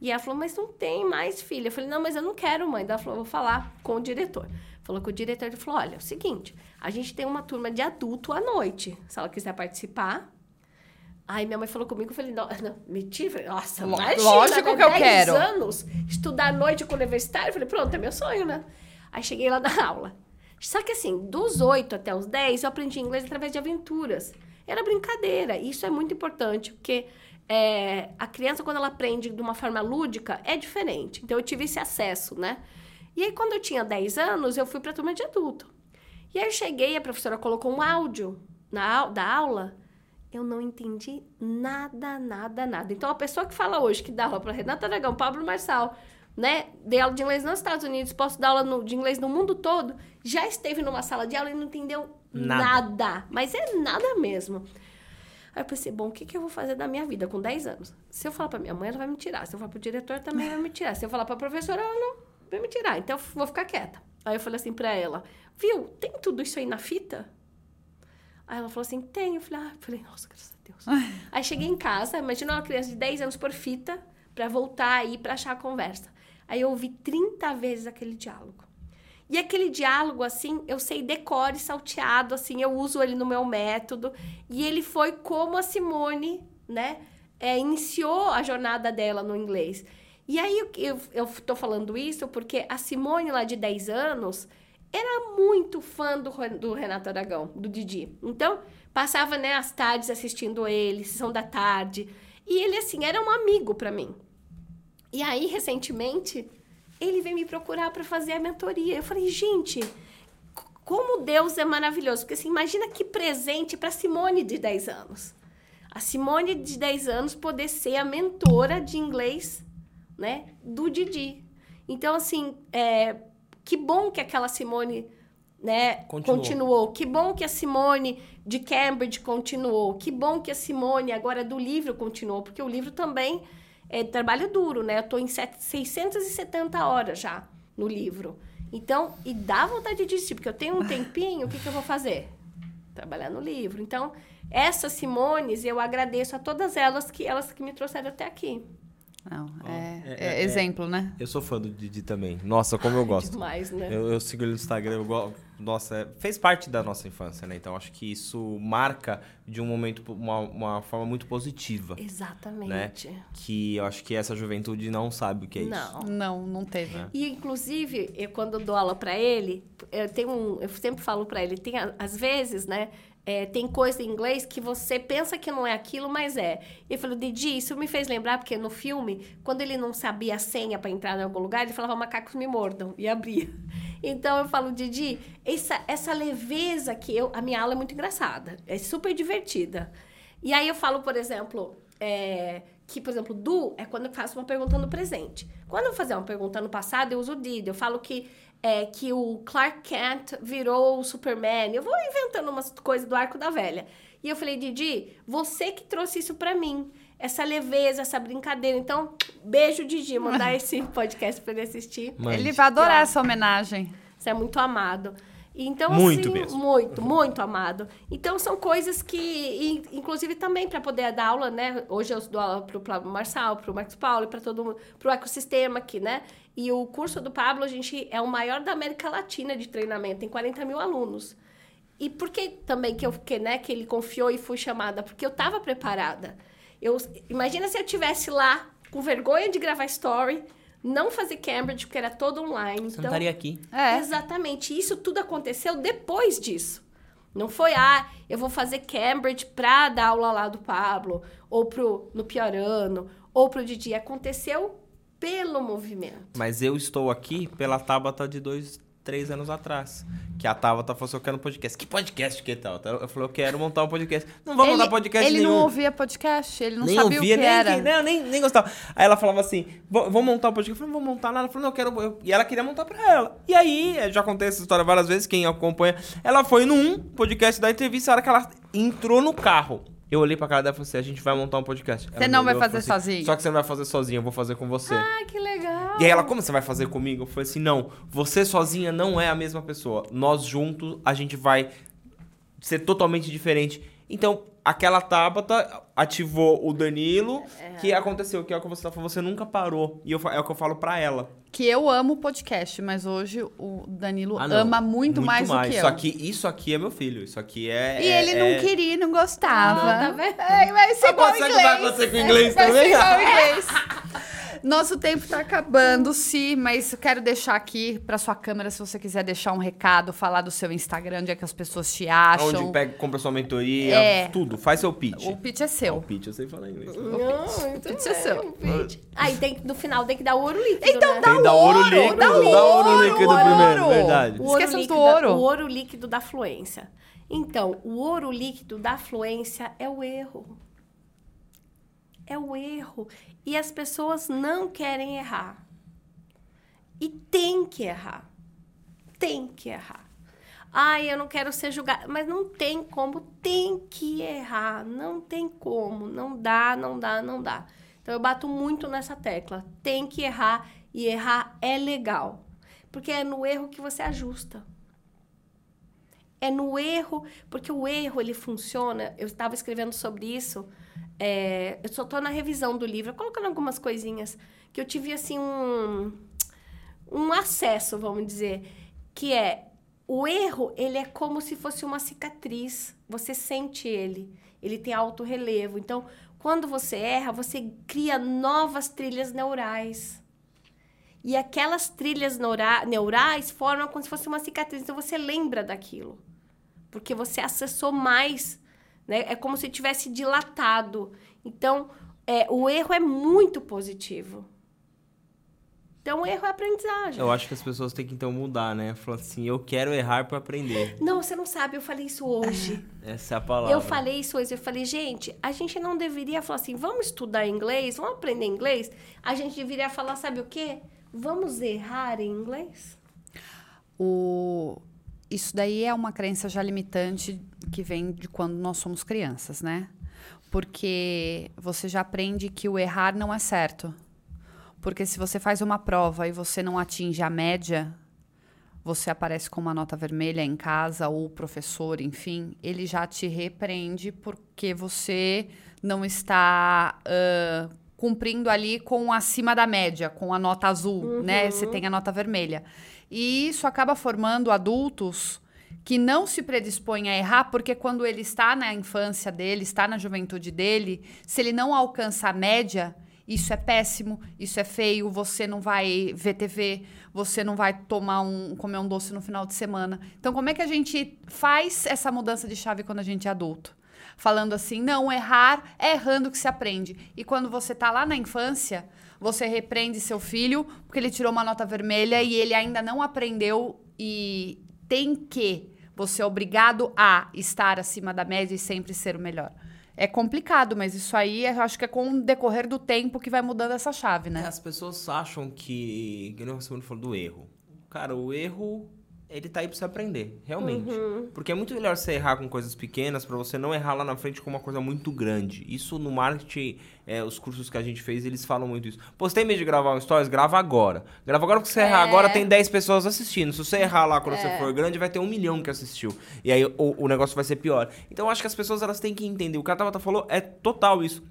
E ela falou, mas não tem mais, filha. Eu falei, não, mas eu não quero, mãe. Ela falou, vou falar com o diretor. Falou com o diretor, falou, olha, é o seguinte, a gente tem uma turma de adulto à noite. Se ela quiser participar. Aí minha mãe falou comigo, eu falei, não, não mentira. Eu falei, Nossa, imagina, lógico né? que eu 10 quero. anos, estudar à noite com o universitário. Eu falei, pronto, é meu sonho, né? Aí cheguei lá na aula. Só que assim, dos 8 até os 10, eu aprendi inglês através de aventuras. Era brincadeira. Isso é muito importante, porque é, a criança, quando ela aprende de uma forma lúdica, é diferente. Então, eu tive esse acesso, né? E aí, quando eu tinha 10 anos, eu fui para a turma de adulto. E aí, eu cheguei, a professora colocou um áudio na, da aula Eu não entendi nada, nada, nada. Então, a pessoa que fala hoje, que dá aula para Renata Aragão, Pablo Marçal, né? Dei aula de inglês nos Estados Unidos, posso dar aula no, de inglês no mundo todo, já esteve numa sala de aula e não entendeu Nada. nada. Mas é nada mesmo. Aí eu pensei, bom, o que, que eu vou fazer da minha vida com 10 anos? Se eu falar pra minha mãe, ela vai me tirar. Se eu falar pro diretor, também vai me tirar. Se eu falar pra professora, ela não vai me tirar. Então, eu vou ficar quieta. Aí eu falei assim pra ela, viu, tem tudo isso aí na fita? Aí ela falou assim, tem. Eu falei, ah, eu falei, nossa, graças a Deus. aí cheguei em casa, imagina uma criança de 10 anos por fita, pra voltar aí pra achar a conversa. Aí eu ouvi 30 vezes aquele diálogo. E aquele diálogo, assim, eu sei decore salteado, assim, eu uso ele no meu método. E ele foi como a Simone, né, é, iniciou a jornada dela no inglês. E aí eu, eu, eu tô falando isso porque a Simone, lá de 10 anos, era muito fã do, do Renato Aragão, do Didi. Então, passava, né, as tardes assistindo ele, sessão da tarde. E ele, assim, era um amigo pra mim. E aí, recentemente, ele veio me procurar para fazer a mentoria. Eu falei, gente, como Deus é maravilhoso. Porque assim, imagina que presente para Simone de 10 anos. A Simone de 10 anos poder ser a mentora de inglês, né, do Didi. Então, assim, é, que bom que aquela Simone, né, Continuou. continuou. Que bom que a Simone de Cambridge continuou. Que bom que a Simone agora do livro continuou, porque o livro também é trabalho duro, né? Eu tô em set- 670 horas já no livro. Então, e dá vontade de desistir, porque eu tenho um tempinho, o que, que eu vou fazer? Trabalhar no livro. Então, essas Simones, eu agradeço a todas elas que elas que me trouxeram até aqui. Não, é, é- é é- exemplo, né? Eu sou fã do Didi também. Nossa, como eu gosto. Demais, né? Eu, eu sigo ele no Instagram, eu gosto. Nossa, é- fez parte da nossa infância, né? Então acho que isso marca de um momento, uma, uma forma muito positiva. Exatamente. Que eu acho que essa juventude não sabe o que é isso. Não. Não, não teve. E, inclusive, eu, quando eu dou aula para ele, eu, tenho um, eu sempre falo para ele, tem, às vezes, né, é, tem coisa em inglês que você pensa que não é aquilo, mas é. Ele falou, Didi, isso me fez lembrar, porque no filme, quando ele não sabia a senha para entrar em algum lugar, ele falava, macacos me mordam, e abria. Então, eu falo, Didi, essa, essa leveza que eu... A minha aula é muito engraçada, é super divertida. E aí eu falo, por exemplo, é, que, por exemplo, do é quando eu faço uma pergunta no presente. Quando eu fazer uma pergunta no passado, eu uso o did. Eu falo que, é, que o Clark Kent virou o Superman. Eu vou inventando umas coisas do arco da velha. E eu falei, Didi, você que trouxe isso pra mim. Essa leveza, essa brincadeira. Então, beijo, Didi. Mandar esse podcast pra ele assistir. Mande. Ele vai adorar essa homenagem. Você é muito amado. Então, Muito assim, mesmo. muito, muito amado. Então, são coisas que, in- inclusive, também para poder dar aula, né? Hoje eu dou aula pro Pablo Marçal, pro Marcos Paulo, para todo mundo, pro ecossistema aqui, né? E o curso do Pablo, a gente é o maior da América Latina de treinamento, tem 40 mil alunos. E por que também que, eu, que, né, que ele confiou e fui chamada? Porque eu estava preparada. Eu, imagina se eu tivesse lá com vergonha de gravar story, não fazer Cambridge, porque era todo online. Você então, não estaria aqui. É. Exatamente. Isso tudo aconteceu depois disso. Não foi, ah, eu vou fazer Cambridge pra dar aula lá do Pablo, ou pro, no Piorano, ou pro Didi. Aconteceu pelo movimento. Mas eu estou aqui pela Tabata de dois, três anos atrás. Que a Tabata falou assim, eu quero um podcast. Que podcast que tal? Eu falei, eu quero montar um podcast. Não vou montar podcast ele nenhum. não ouvia podcast, ele não nem sabia ouvia, o que nem, era. nem, nem, nem gostava. Aí ela falava assim: "Vou- vamos montar um podcast. Eu falei, não vou montar nada. Ela falou, não, eu quero. eu- E ela queria montar pra ela. E aí, já contei essa história várias vezes, quem acompanha. Ela foi num podcast da entrevista, a hora que ela entrou no carro. Eu olhei pra cara dela e falei assim: a gente vai montar um podcast. Você não vai fazer assim, sozinho? Só que você não vai fazer sozinha, eu vou fazer com você. Ah, que legal! E aí ela, como você vai fazer comigo? Eu falei assim, não, você sozinha não é a mesma pessoa. Nós juntos, a gente vai ser totalmente diferente. Então, aquela Tabata ativou o Danilo, que aconteceu, que é o que você tá falando, você nunca parou. E eu, é o que eu falo pra ela. Que eu amo podcast, mas hoje o Danilo Ah, não, ama muito, mais, do que eu. Só que isso aqui é meu filho, isso aqui é... E é- ele é- não queria, não gostava. Ah, tá vendo? É, vai ser igual o que inglês. vai acontecer com o inglês vai também? Ser igual inglês. Nosso tempo tá acabando, sim, mas eu quero deixar aqui pra sua câmera, se você quiser deixar um recado, falar do seu Instagram, onde é que as pessoas te acham. Onde pega, compra sua mentoria, É. tudo. Faz seu pitch. O pitch é O seu. pitch, eu sei falar inglês. Não, muito Pitch é seu. Aí tem, no final tem que dar o ouro líquido, Então né? dá dar ouro ouro, líquido, dá dá ouro ouro, líquido ouro. primeiro, verdade. O ouro Esqueçamos do líquido, ouro. O ouro líquido da fluência. Então, o ouro líquido da fluência é o erro. É o erro. E as pessoas não querem errar. E tem que errar. Tem que errar. Ai, eu não quero ser julgada. Mas não tem como. Tem que errar. Não tem como. Não dá, não dá, não dá. Então eu bato muito nessa tecla. Tem que errar. E errar é legal. Porque é no erro que você ajusta. É no erro, porque o erro ele funciona. Eu estava escrevendo sobre isso. é, eu só estou na revisão do livro, colocando algumas coisinhas que eu tive assim um um acesso, vamos dizer, que é o erro, ele é como se fosse uma cicatriz. Você sente ele, ele tem alto relevo. Então, quando você erra, você cria novas trilhas neurais. E aquelas trilhas neura- neurais formam como se fosse uma cicatriz. Então, você lembra daquilo. Porque você acessou mais. Né? É como se tivesse dilatado. Então, é, o erro é muito positivo. Então, o erro é aprendizagem. Eu acho que as pessoas têm que então mudar, né? Falar assim, eu quero errar pra aprender. Não, você não sabe, eu falei isso hoje. Essa é a palavra. Eu falei isso hoje, eu falei, gente, a gente não deveria falar assim, vamos estudar inglês, vamos aprender inglês. A gente deveria falar, sabe o quê? Vamos errar em inglês? O... Isso daí é uma crença já limitante que vem de quando nós somos crianças, né? Porque você já aprende que o errar não é certo. Porque se você faz uma prova e você não atinge a média, você aparece com uma nota vermelha em casa ou o professor, enfim, ele já te repreende porque você não está ah, cumprindo ali com acima da média, com a nota azul, né? Você tem a nota vermelha. E isso acaba formando adultos que não se predispõem a errar, porque quando ele está na infância dele, está na juventude dele, se ele não alcança a média, isso é péssimo, isso é feio, você não vai ver TV, você não vai tomar um, comer um doce no final de semana. Então, como é que a gente faz essa mudança de chave quando a gente é adulto? Falando assim, não, errar é errando que se aprende. E quando você tá lá na infância, você repreende seu filho porque ele tirou uma nota vermelha e ele ainda não aprendeu e tem que, você é obrigado a estar acima da média e sempre ser o melhor. É complicado, mas isso aí eu acho que é com o decorrer do tempo que vai mudando essa chave, É, né? As pessoas acham que. Que nem você falou do erro. Cara, o erro. Ele tá aí pra você aprender, realmente. Porque é muito melhor você errar com coisas pequenas pra você não errar lá na frente com uma coisa muito grande. Isso no marketing, é, os cursos que a gente fez, eles falam muito isso. Pô, você tem medo de gravar um stories? Grava agora. Grava agora porque você errar É. agora tem 10 pessoas assistindo. Se você errar lá quando você for grande, vai ter um milhão que assistiu. E aí o, o negócio vai ser pior. Então eu acho que as pessoas elas têm que entender. O que a Tabata falou é total isso.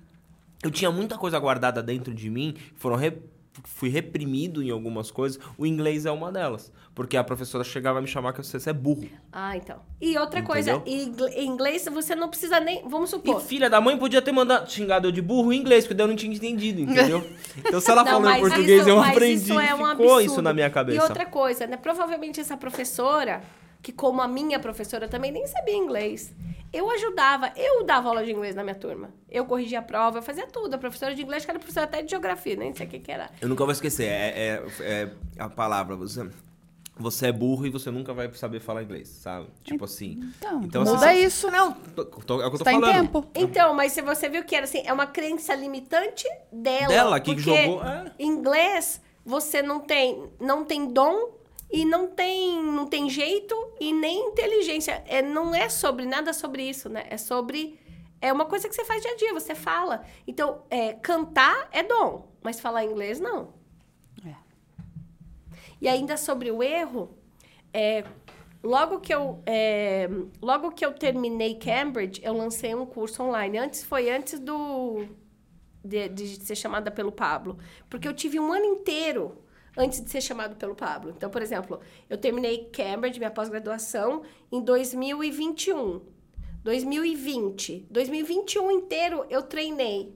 Eu tinha muita coisa guardada dentro de mim, foram re- fui reprimido em algumas coisas. O inglês é uma delas. Porque a professora chegava a me chamar que você é burro. Ah, então. E outra Entendeu? coisa, em ingl- em inglês você não precisa nem. Vamos E supor. filha da mãe podia ter mandado xingado eu de burro em inglês, porque eu não tinha entendido, entendeu? Então se ela Não, falou em português, isso- eu aprendi. Isso é um ficou absurdo. isso na minha cabeça. E outra coisa, né? Provavelmente essa professora, que como a minha professora também nem sabia inglês, eu ajudava, eu dava aula de inglês na minha turma. Eu corrigia a prova, eu fazia tudo. A professora de inglês, que era professora até de geografia, nem sei o que, que era. Eu nunca vou esquecer, é, é- é a palavra, você, você é burro e você nunca vai saber falar inglês, sabe? Tipo assim. Então, assim, muda você- isso. Não, tô- tô- é o que eu tô em falando. tempo. Então, mas se você viu que era assim, é uma crença limitante dela. Dela, que jogou, é. Inglês, você não tem, não tem dom e não tem, não tem jeito e nem inteligência. É, não é sobre nada sobre isso, né? É sobre é uma coisa que você faz dia a dia, você fala. Então, é, cantar é dom, mas falar inglês não. É. E ainda sobre o erro, é, logo, que eu, é, logo que eu terminei Cambridge, eu lancei um curso online. Antes foi antes do de, de ser chamada pelo Pablo. Porque eu tive um ano inteiro antes de ser chamado pelo Pablo. Então, por exemplo, eu terminei Cambridge, minha pós-graduação, em 2021. 2020. 2021 inteiro eu treinei.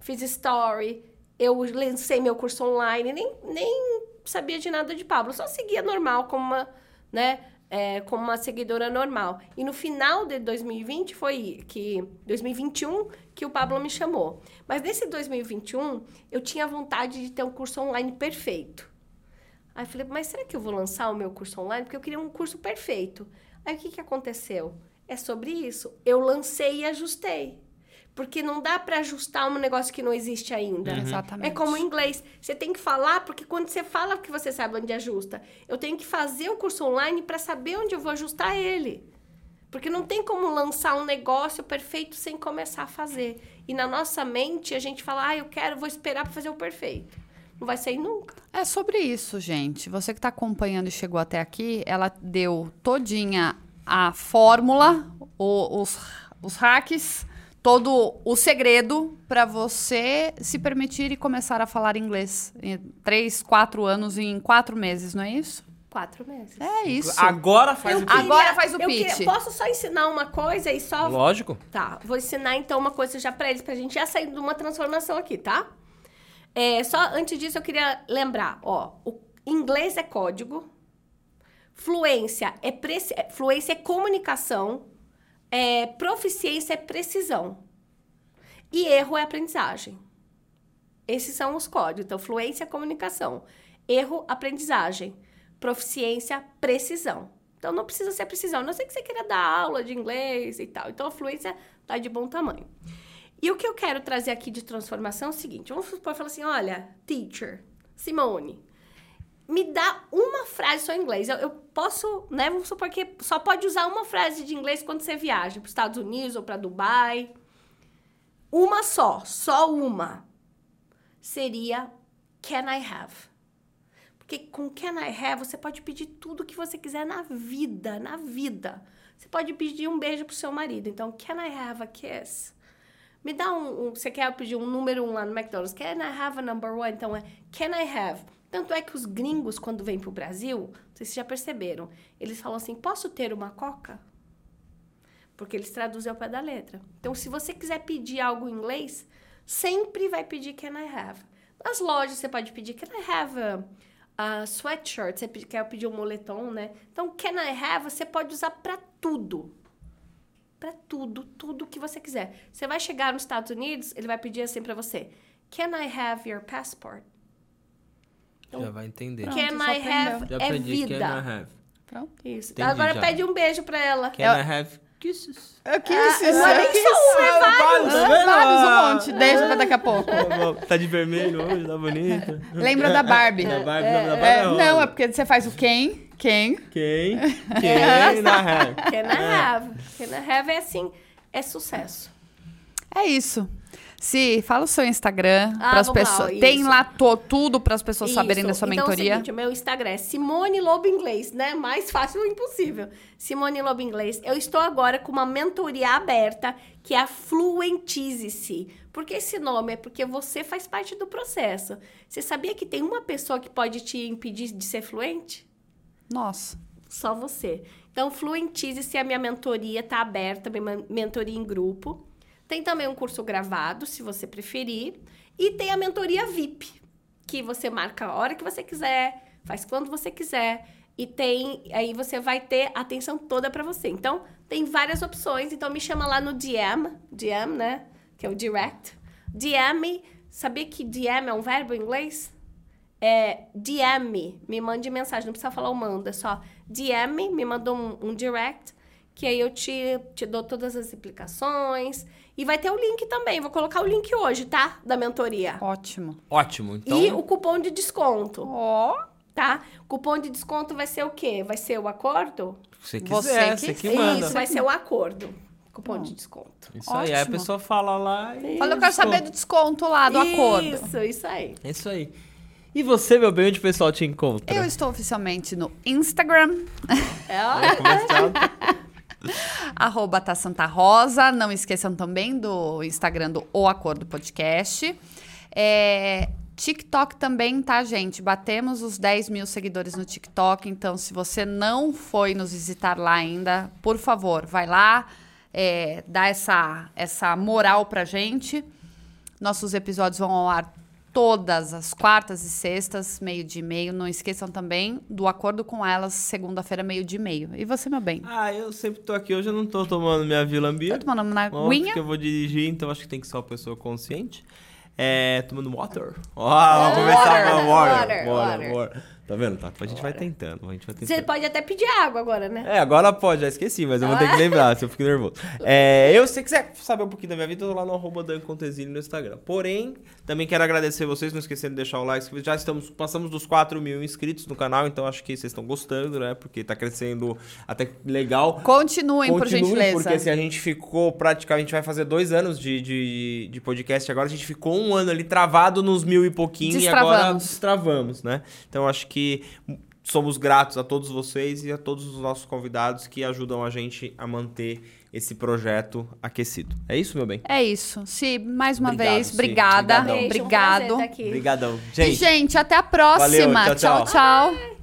Fiz story, eu lancei meu curso online, nem, nem sabia de nada de Pablo, só seguia normal como uma, né, é, como uma seguidora normal. E no final de 2020 foi que 2021 que o Pablo me chamou. Mas nesse 2021 eu tinha vontade de ter um curso online perfeito. Aí eu falei, mas será que eu vou lançar o meu curso online? Porque eu queria um curso perfeito. Aí o que, que aconteceu? É sobre isso. Eu lancei e ajustei. Porque não dá para ajustar um negócio que não existe ainda. Uhum. Exatamente. É como o inglês. Você tem que falar, porque quando você fala que você sabe onde ajusta. Eu tenho que fazer o curso online para saber onde eu vou ajustar ele. Porque não tem como lançar um negócio perfeito sem começar a fazer. E na nossa mente, a gente fala, ah, eu quero, vou esperar para fazer o perfeito. Não vai sair nunca. É sobre isso, gente. Você que está acompanhando e chegou até aqui, ela deu todinha a fórmula, o, os, os hacks, todo o segredo para você se permitir e começar a falar inglês em três, quatro anos em quatro meses, não é isso? Quatro meses. É isso. Agora faz Eu o quê? Agora faz o eu pitch. queria- posso só ensinar uma coisa e só Lógico. Tá, vou ensinar então uma coisa já pra eles, pra gente já sair de uma transformação aqui, tá? É, só antes disso eu queria lembrar, ó, o inglês é código, fluência é, é- fluência é comunicação, é, proficiência é precisão e erro é aprendizagem. Esses são os códigos. Então, fluência é comunicação, erro aprendizagem, proficiência precisão. Então, não precisa ser precisão. Não sei que você queira dar aula de inglês e tal. Então, a fluência tá de bom tamanho. E o que eu quero trazer aqui de transformação é o seguinte: vamos supor, falar assim, olha, teacher, Simone, me dá uma frase só em inglês. Eu, eu posso, né? Vamos supor que só pode usar uma frase de inglês quando você viaja para os Estados Unidos ou para Dubai. Uma só, só uma. Seria can I have? Porque com can I have você pode pedir tudo que você quiser na vida, na vida. Você pode pedir um beijo pro seu marido. Então, can I have a kiss? Me dá um, um- Você quer pedir um número um lá no McDonald's? Can I have a number one? Então é Can I have? Tanto é que os gringos, quando vêm pro Brasil, vocês já perceberam, eles falam assim: posso ter uma coca? Porque eles traduzem ao pé da letra. Então, se você quiser pedir algo em inglês, sempre vai pedir Can I have? Nas lojas você pode pedir Can I have a, a sweatshirt? Você quer pedir um moletom, né? Então, Can I have você pode usar pra tudo Pra tudo, tudo que você quiser. Você vai chegar nos Estados Unidos, ele vai pedir assim pra você: Can I have your passport? Já vai entender. Pronto, Can I have Já é aprendi. Can I vida. have? Pronto. Isso. Entendi Agora já. pede um beijo pra ela. Can I have kisses? Eu quis, Ah, não é nem só um, é vários. tá vendo? vários, um monte. Deixa pra daqui a pouco. Tá de vermelho hoje, tá bonita. Lembra da Barbie? Da Barbie, da Barbie É, rosa. não, é porque você faz o quem, quem. Quem? Quem na have? Can I have? Can I have é assim, é sucesso. É isso. Se fala o seu Instagram Ah, para as lá, pessoas. isso. Tem lá tudo para as pessoas saberem Isso. da sua então, mentoria. É o seguinte, o meu Instagram é Simone Lobo Inglês, né? Mais fácil impossível. Simone Lobo Inglês. Eu estou agora com uma mentoria aberta que é a Fluentize-se. Por que esse nome? É porque você faz parte do processo. Você sabia que tem uma pessoa que pode te impedir de ser fluente? Nossa. Só você. Então, Fluentize-se, a minha mentoria está aberta, minha men- mentoria em grupo. Tem também um curso gravado, se você preferir. E tem a mentoria VIP, que você marca a hora que você quiser, faz quando você quiser. E tem, aí você vai ter a atenção toda para você. Então, tem várias opções. Então, me chama lá no DM, DM, né? Que é o direct. DM, sabia que DM é um verbo em inglês? É, DM me, me mande mensagem, não precisa falar o manda, é só DM, me manda um, um direct, que aí eu te, te dou todas as explicações. E vai ter o link também, vou colocar o link hoje, tá? Da mentoria. Ótimo. Ótimo. Então, E o cupom de desconto, Ó. tá? O cupom de desconto vai ser o quê? Vai ser o acordo? você Você quiser, que- você que manda. Isso, vai ser o acordo. Cupom de desconto. Isso aí. Aí a Ótimo. pessoa fala lá e... Fala, eu quero saber do desconto lá, do acordo. Isso, isso aí. Isso aí. E você, meu bem, onde o pessoal te encontra? Eu estou oficialmente no Instagram, É. É, comercial. arroba tá Santa Rosa. Não esqueçam também do Instagram do O Acordo Podcast. É, TikTok também, tá, gente? Batemos os 10 mil seguidores no TikTok. Então, se você não foi nos visitar lá ainda, por favor, vai lá, é, dá essa, essa moral pra gente. Nossos episódios vão ao ar todas as quartas e sextas, meio de meio. Não esqueçam também do acordo com elas, segunda-feira, meio de meio. E você, meu bem? Ah, eu sempre tô aqui. Hoje eu não tô tomando minha Vila Tá Beer. tomando Óbvio aguinha? que eu vou dirigir, então acho que tem que ser uma pessoa consciente. É, tomando water. Ó, vamos começar com water. Water, Water, water. water. Tá vendo? Tá, a gente vai tentando, a gente vai Você tentando. pode até pedir água agora, né? É, agora pode, já esqueci, mas eu vou ter que lembrar, se eu fico nervoso. É, eu, se você quiser saber um pouquinho da minha vida, eu tô lá no arroba Contesini no Instagram. Porém, também quero agradecer vocês, não esquecendo de deixar o like. Já estamos, passamos dos 4 mil inscritos no canal, então acho que vocês estão gostando, né? Porque tá crescendo até legal. Continuem, por Continue, gentileza. Porque assim, a gente ficou praticamente, vai fazer dois anos de, de, de podcast agora, a gente ficou um ano ali travado nos mil e pouquinho e agora destravamos, né? Então acho que somos gratos a todos vocês e a todos os nossos convidados que ajudam a gente a manter esse projeto aquecido. É isso, meu bem? É isso. Si, mais uma Obrigado, vez, Si. obrigada. Um Obrigado. estar aqui. Obrigadão. E, Gente, gente, até a próxima. Valeu, tchau, tchau. tchau. tchau.